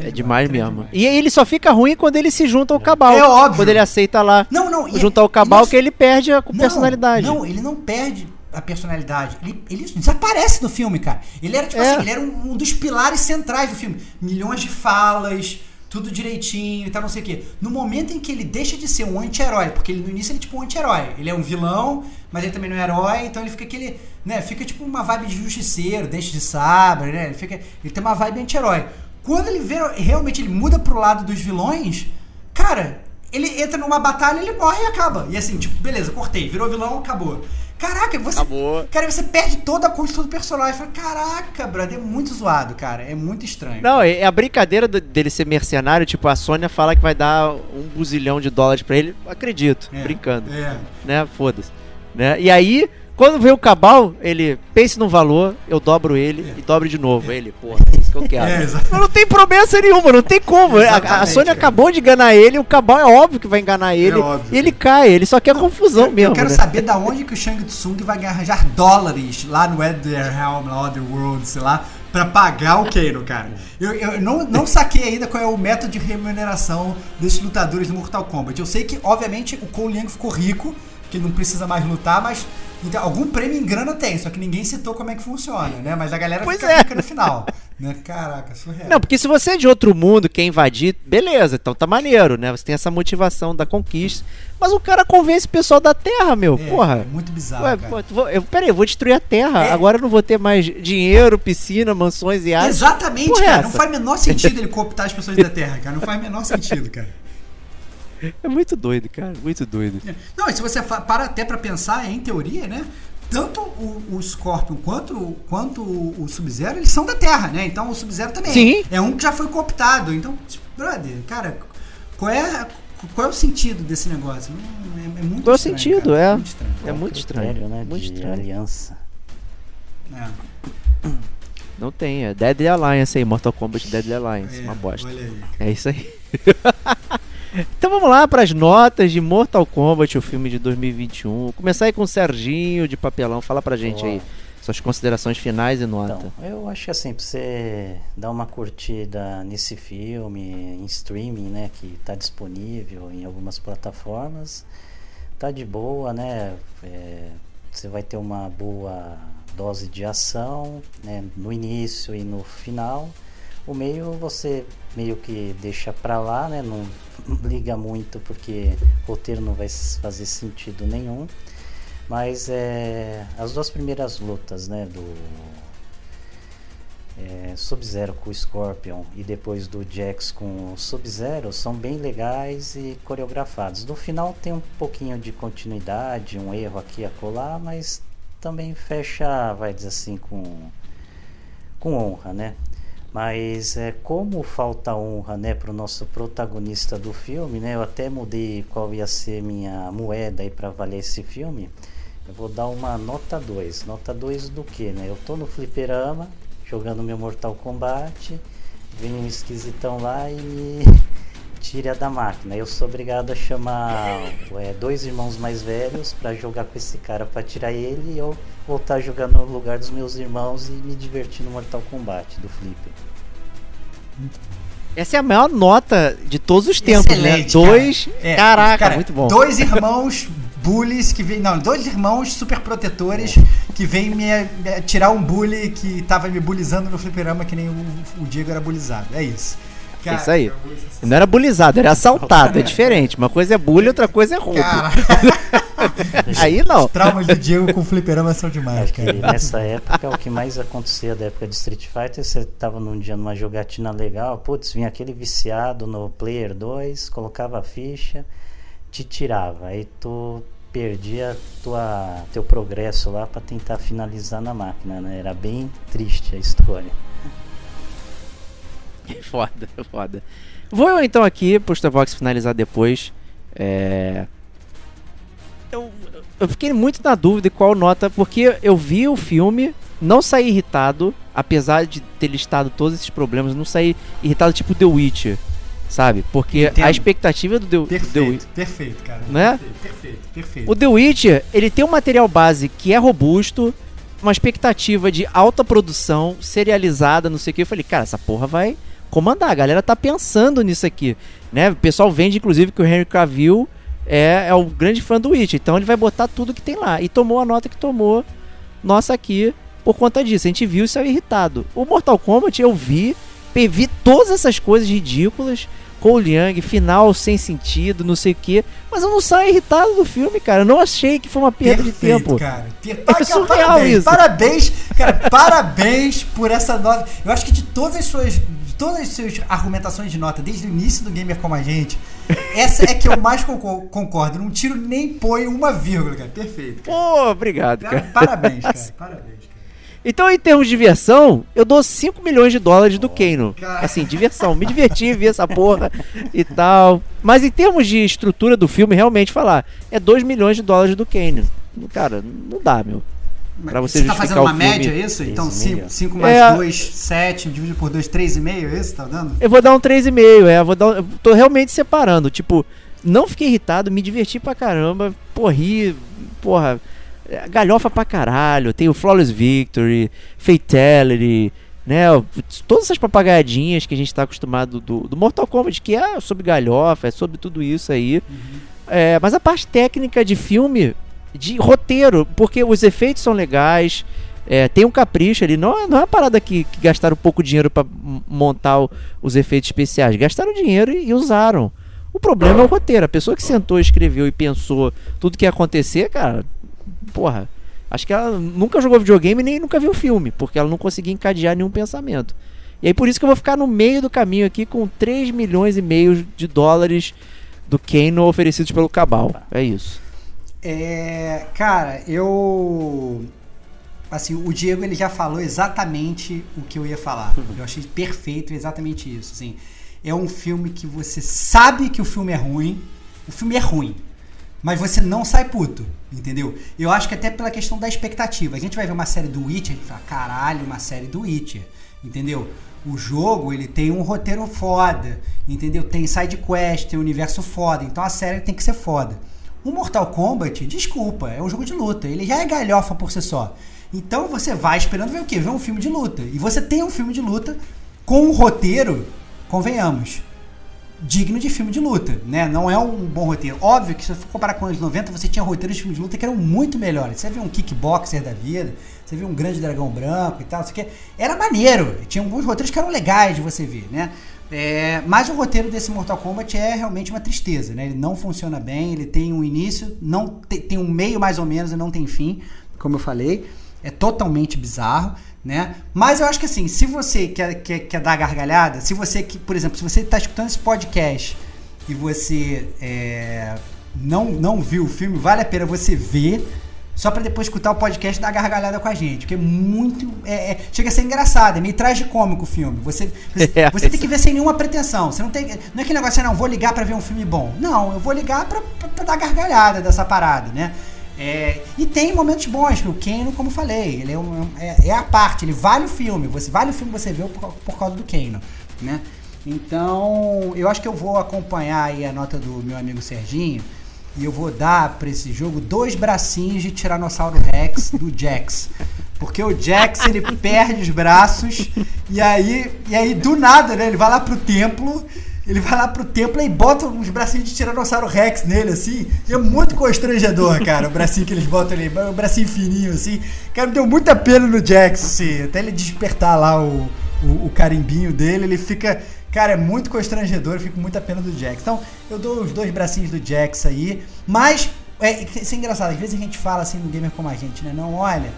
É demais Ken é mesmo. demais. E aí ele só fica ruim quando ele se junta ao Cabal. É óbvio. Quando ele aceita lá Não, não. e- juntar o Cabal, não- que ele perde a Não, personalidade. Não, ele não perde a personalidade. Ele, ele desaparece no filme, cara. Ele era, tipo É. assim, ele era um, um dos pilares centrais do filme. Milhões de falas, tudo direitinho e tal, não sei o quê. No momento em que ele deixa de ser um anti-herói, porque ele, no início ele é tipo um anti-herói. Ele é um vilão, mas ele também não é herói, então ele fica aquele, né, fica tipo uma vibe de justiceiro, dente de sabre, né? Ele, fica, ele tem uma vibe anti-herói. Quando ele vê, realmente ele muda pro lado dos vilões, cara, ele entra numa batalha, ele morre e acaba. E assim, tipo, beleza, cortei, virou vilão, acabou. Caraca, você. Acabou. Cara, você perde toda a construção do personagem. Fala, Caraca, brother, é muito zoado, cara. É muito estranho. Não, é é a brincadeira do- dele ser mercenário, tipo, a Sônia fala que vai dar um buzilhão de dólares pra ele. Acredito, É, brincando, É. né? Foda-se. Né? E aí, quando vê o Cabal, ele pense no valor, eu dobro ele e dobro de novo. Ele, porra, é que eu quero. É, não tem promessa nenhuma, não tem como. A- A, Sônia cara. acabou de enganar ele, o Cabal é óbvio que vai enganar ele. óbvio, e ele cai, ele só quer confusão Eu- mesmo. Eu quero né? saber da onde que o Shang Tsung vai arranjar dólares lá no Etherrealm, lá Otherworld, sei lá, pra pagar o Kano, cara. Eu, eu não, não saquei ainda qual é o método de remuneração desses lutadores do Mortal Kombat. Eu sei que, obviamente, o Cole Young ficou rico, que não precisa mais lutar, mas então, algum prêmio em grana tem, só que ninguém citou como é que funciona, né? Mas a galera Pois fica é. rica no final. Né? Caraca, surreal. Não, porque se você é de outro mundo, quer invadir, beleza, então tá maneiro, né? Você tem essa motivação da conquista. Mas o cara convence o pessoal da Terra, meu. é, porra. é muito bizarro, Ué, cara. pô, eu, peraí, eu vou destruir a Terra. É. Agora eu não vou ter mais dinheiro, piscina, mansões e áreas. Exatamente, Porra é cara. Não faz menor sentido ele cooptar as pessoas da Terra, cara. Não faz menor sentido, cara. É muito doido, cara. Muito doido. Não, e se você para até pra pensar, em teoria, né? Tanto o, o Scorpion quanto, quanto o, o Sub-Zero, eles são da Terra, né? Então o Sub-Zero também. Sim. É um que já foi cooptado. Então, tipo, brother, cara, qual é, qual é o sentido desse negócio? É, é muito Qual é o estranho, sentido, cara. é. Muito estranho. É muito estranho. né, Muito de estranho. aliança. É, Não tem, é Deadly Alliance aí, Mortal Kombat Deadly Alliance. é, uma bosta. Olha aí. É isso aí. então vamos lá para as notas de Mortal Kombat, o filme de 2021. Vou começar aí com o Serginho de Papelão. Fala pra gente aí suas considerações finais e nota. Então, eu acho que assim, pra você dar uma curtida nesse filme, em streaming, né, que tá disponível em algumas plataformas, tá de boa, né? É, você vai ter uma boa dose de ação, né, no início e no final. O meio você meio que deixa pra lá, né? Não liga muito porque roteiro não vai fazer sentido nenhum. Mas é, as duas primeiras lutas, né, do é, Sub-Zero com o Scorpion e depois do Jax com o Sub-Zero são bem legais e coreografados. No final tem um pouquinho de continuidade, um erro aqui e acolá, mas também fecha, vai dizer assim, com, com honra, né? Mas é como falta honra, né, para o nosso protagonista do filme, né? Eu até mudei qual ia ser minha moeda para valer esse filme. Eu vou dar uma nota 2. Nota 2 do que, né? Eu tô no fliperama jogando meu Mortal Kombat, vem um esquisitão lá e me tira da máquina. Eu sou obrigado a chamar é, dois irmãos mais velhos para jogar com esse cara para tirar ele e eu voltar a jogar no lugar dos meus irmãos e me divertir no Mortal Kombat do Flipper. Essa é a maior nota de todos os tempos, né? Excelente, Dois. cara. É, Caraca, cara, muito bom. Dois irmãos bullies que vêm. Não, dois irmãos super protetores que vêm me, me tirar um bully que tava me bulizando no fliperama que nem o, o Diego era bulizado. É isso. É isso aí. Não era bulizado, era assaltado. É diferente. Uma coisa é bullying, outra coisa é roubo. Cara, Aí não. traumas do Diego com fliperama são demais, que cara. nessa época o que mais acontecia da época de Street Fighter, você tava num dia numa jogatina legal, putz, vinha aquele viciado no Player 2, colocava a ficha, te tirava, aí tu perdia tua, teu progresso lá pra tentar finalizar na máquina, né? Era bem triste a história. Foda, foda. Vou eu então aqui, pro Starvox finalizar depois. É... Eu, eu fiquei muito na dúvida de qual nota, porque eu vi o filme, não saí irritado, apesar de ter listado todos esses problemas, não saí irritado tipo The Witcher, sabe? Porque Entendo. a expectativa do The, do The Witcher. Perfeito, perfeito, cara. Né? Perfeito, perfeito, perfeito. O The Witcher, ele tem um material base que é robusto, uma expectativa de alta produção, serializada, não sei o que. Eu falei, cara, essa porra vai comandar. A galera tá pensando nisso aqui. Né? O pessoal vende, inclusive, que o Henry Cavill é, é o grande fã do Witcher. Então ele vai botar tudo que tem lá. E tomou a nota que tomou, nossa aqui, por conta disso. A gente viu e saiu irritado. O Mortal Kombat eu vi, vi todas essas coisas ridículas. Cole Young, final sem sentido, não sei o que. Mas eu não saio irritado do filme, cara. Eu não achei que foi uma perda de Perfeito, tempo. cara. É surreal parabéns, isso. Parabéns, cara, parabéns por essa nota. Eu acho que de todas as suas, de todas as suas argumentações de nota, desde o início do Gamer Como a Gente, essa é que eu mais concor- concordo. Não tiro nem põe uma vírgula, cara. Perfeito. Cara. Pô, obrigado, Cara. Parabéns, cara. Parabéns, cara. Então, em termos de diversão, eu dou 5 milhões de dólares do Kano. Cara. Assim, diversão. Me diverti, vi essa porra e tal. Mas em termos de estrutura do filme, realmente falar, é 2 milhões de dólares do Kano. Cara, não dá, meu. Pra você tá justificar fazendo uma média, é isso? Então três e meio. 5 mais É. 2, 7, dividido por 2, 3,5, é isso que tá dando? Eu vou dar um 3,5, é. Vou dar um, eu tô realmente separando. Tipo, não fiquei irritado, me diverti pra caramba. Pô, ri, porra. é, Galhofa pra caralho. Tem o Flawless Victory, Fatality, né? Todas essas papagaiadinhas que a gente tá acostumado do, do Mortal Kombat, que é sobre galhofa, é sobre tudo isso aí. É, mas a parte técnica de filme, de roteiro, porque os efeitos são legais. é, tem um capricho ali, não, é- não é uma parada que, que gastaram pouco dinheiro pra m- montar o- os efeitos especiais. Gastaram dinheiro e, e usaram. O problema é o roteiro. A pessoa que sentou, escreveu e pensou tudo que ia acontecer, cara, porra. Acho que ela nunca jogou videogame nem nunca viu filme, porque ela não conseguia encadear nenhum pensamento. E aí por isso que eu vou ficar no meio do caminho aqui com 3 milhões e meio de dólares do Kano oferecidos pelo Cabal. É isso. É, cara, eu assim, o Diego ele já falou exatamente o que eu ia falar. Eu achei perfeito, exatamente isso, assim. É um filme que você sabe que o filme é ruim, o filme é ruim, mas você não sai puto, entendeu? Eu acho que até pela questão da expectativa. A gente vai ver uma série do Witcher, a gente fala, caralho, uma série do Witcher, entendeu? O jogo, ele tem um roteiro foda, entendeu? Tem side quest, tem um universo foda, então a série tem que ser foda. O Mortal Kombat, desculpa, é um jogo de luta. Ele já é galhofa por si só. Então você vai esperando ver o quê? Ver um filme de luta. E você tem um filme de luta com um roteiro, convenhamos, digno de filme de luta, né? Não é um bom roteiro. Óbvio que se você for comparar com os anos 90, você tinha roteiros de filme de luta que eram muito melhores. Você viu um kickboxer da vida, você viu um grande dragão branco e tal, isso aqui. Era maneiro. Tinha alguns roteiros que eram legais de você ver, né? É, mas o roteiro desse Mortal Kombat é realmente uma tristeza, né? Ele não funciona bem, ele tem um início, não tem, tem um meio mais ou menos e não tem fim, como eu falei. É totalmente bizarro, né? Mas eu acho que assim, se você quer, quer, quer dar gargalhada, se você, que, por exemplo, se você está escutando esse podcast e você é, não, não viu o filme, vale a pena você ver só para depois escutar o podcast e dar gargalhada com a gente, porque é muito. É, é- chega a ser engraçado, é meio tragicômico o filme. Você, você, É, você tem que ver sem nenhuma pretensão. Você não tem. Não é aquele negócio, assim, não, vou ligar para ver um filme bom. Não, eu vou ligar pra, pra- pra dar gargalhada dessa parada, né? É, e tem momentos bons, que o Kano, como eu falei, ele é, um- é, é a parte, ele vale o filme. Você vale o filme que você viu por, por causa do Kano, né? Então, eu acho que eu vou acompanhar aí a nota do meu amigo Serginho e eu vou dar pra esse jogo dois bracinhos de Tiranossauro Rex do Jax. Porque o Jax, ele perde os braços e aí, e aí do nada, né, ele vai lá pro templo ele vai lá pro templo e bota uns bracinhos de Tiranossauro Rex nele, assim. E é muito constrangedor, cara, o bracinho que eles botam ali. O bracinho fininho, assim. Cara, me deu muita pena no Jax, assim. Até ele despertar lá o, o, o carimbinho dele, ele fica... Cara, é muito constrangedor, eu fico com muita pena do Jax. Então, eu dou os dois bracinhos do Jax aí. Mas, é, isso é engraçado. Às vezes a gente fala assim no Gamer como a gente, né? Não, olha...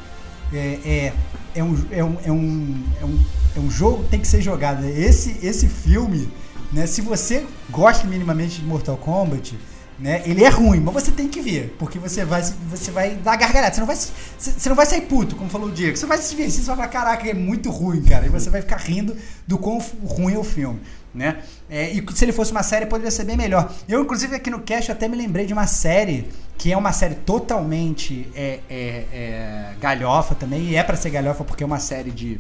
É, é, é, um, é, um, é, um, é, um, é um jogo que tem que ser jogado. Esse, esse filme, né? Se você gosta minimamente de Mortal Kombat, né? Ele é ruim, mas você tem que ver, porque você vai, você vai dar gargalhada. Você não vai, você não vai sair puto, como falou o Diego. Você vai se divertir, você vai falar, caraca, é muito ruim, cara. E você vai ficar rindo do quão ruim é o filme, né? É, e se ele fosse uma série, poderia ser bem melhor. Eu, inclusive, aqui no cast, até me lembrei de uma série que é uma série totalmente é, é, é, galhofa também, e é pra ser galhofa porque é uma série de,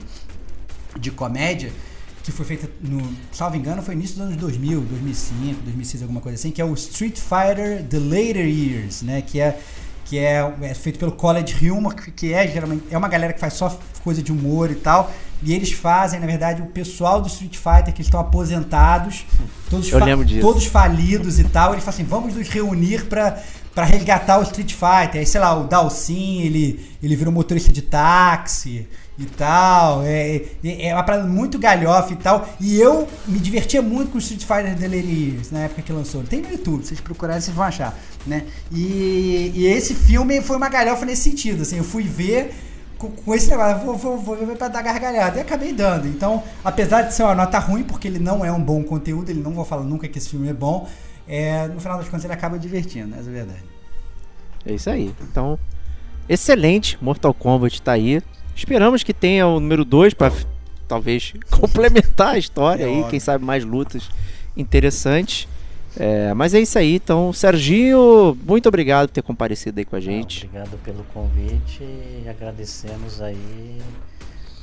de comédia que foi feita no, salvo engano, foi início dos anos 2000, 2005, 2006, alguma coisa assim, que é o Street Fighter The Later Years, né, que é que é, é feito pelo College Humor, que, é geralmente é uma galera que faz só coisa de humor e tal, e eles fazem, na verdade, o pessoal do Street Fighter que estão aposentados, todos, fa- todos falidos e tal, eles falam assim, vamos nos reunir pra para resgatar o Street Fighter. Aí, sei lá, o Dalsin, ele, ele virou motorista de táxi e tal. É, é, é uma parada muito galhofa e tal. E eu me divertia muito com o Street Fighter Delivery na época que lançou. Tem no YouTube, vocês procurarem, vocês vão achar, né? E, e esse filme foi uma galhofa nesse sentido, assim, eu fui ver com, com esse negócio, vou, vou, vou ver pra dar gargalhada. E acabei dando. Então, apesar de ser uma nota ruim, porque ele não é um bom conteúdo, ele não vou falar nunca que esse filme é bom, é, no final das contas ele acaba divertindo, essa é a verdade. É isso aí. Então, excelente. Mortal Kombat tá aí. Esperamos que tenha o número 2 para talvez complementar a história É aí, óbvio. quem sabe mais lutas interessantes. É, mas é isso aí, então, Serginho, muito obrigado por ter comparecido aí com a gente. Obrigado pelo convite e agradecemos aí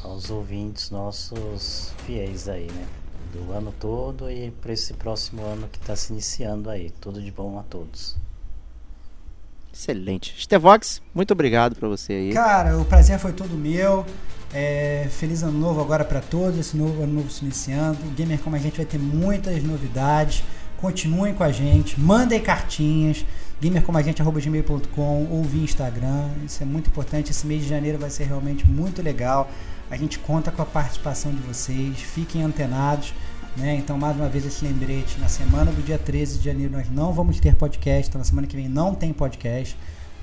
aos ouvintes nossos fiéis aí, né? Do ano todo e para esse próximo ano que está se iniciando aí. Tudo de bom a todos. Excelente. Stevox, muito obrigado pra você aí. Cara, o prazer foi todo meu. É, feliz ano novo agora pra todos, esse novo ano novo se iniciando. Gamer Como a gente vai ter muitas novidades. Continuem com a gente, mandem cartinhas, gamercomagente.gmail.com ou via Instagram. Isso é muito importante. Esse mês de janeiro vai ser realmente muito legal. A gente conta com a participação de vocês. Fiquem antenados. Né? Então, mais uma vez, esse lembrete: na semana do dia 13 de janeiro, nós não vamos ter podcast. Então, na semana que vem, não tem podcast.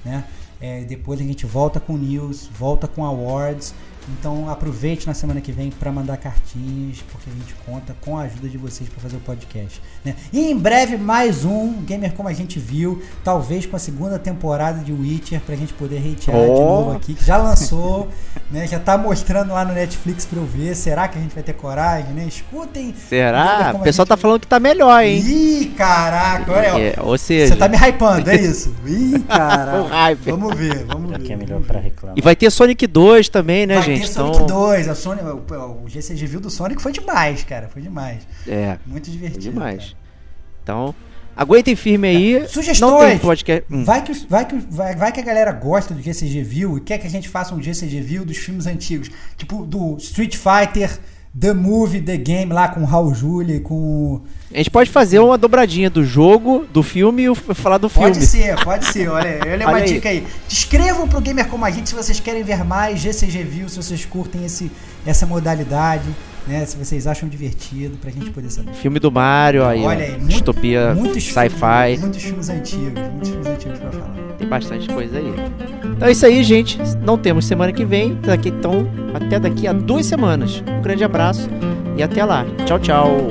Né? É, depois a gente volta com news, volta com awards. Então aproveite na semana que vem para mandar cartinhas, porque a gente conta com a ajuda de vocês para fazer o podcast. Né? E em breve mais um Gamer Como a gente viu, talvez com a segunda temporada de Witcher pra gente poder hatear de Oh. novo aqui, que já lançou, né? Já tá mostrando lá no Netflix para eu ver. Será que a gente vai ter coragem, né? Escutem. Será? O a pessoal gente tá falando que tá melhor, hein? Ih, caraca, olha. É, ou seja, Você tá me hypando, é isso? Ih, caraca. hype. Vamos ver, vamos Já ver. que é melhor para reclamar. E vai ter Sonic 2 também, né, Vai gente? Então, Sonic 2, a Sony, o, o GCG viu do Sonic foi demais, cara, foi demais. é, Muito foi divertido. demais. Então, aguentem firme aí. É. Sugestões. Podcast. cara. Hum. Vai, que, vai, que, vai, vai que a galera gosta do GCG View e quer que a gente faça um GCG View dos filmes antigos. Tipo do Street Fighter, The Movie, The Game lá com o Raul Julia e com. A gente pode fazer uma dobradinha do jogo, do filme e falar do filme. Pode ser, pode ser. Olha, olha uma Olha aí. dica aí. Escrevam pro Gamer Como a gente se vocês querem ver mais GCG View, se vocês curtem esse, essa modalidade, né? Se vocês acham divertido, pra gente poder saber. Filme do Mario, aí, Olha aí, distopia, sci-fi. Muitos filmes antigos, muitos filmes antigos pra falar. Tem bastante coisa aí. Então é isso aí, gente. Não temos semana que vem. Daqui, então, até daqui a duas semanas. Um grande abraço e até lá. Tchau, tchau.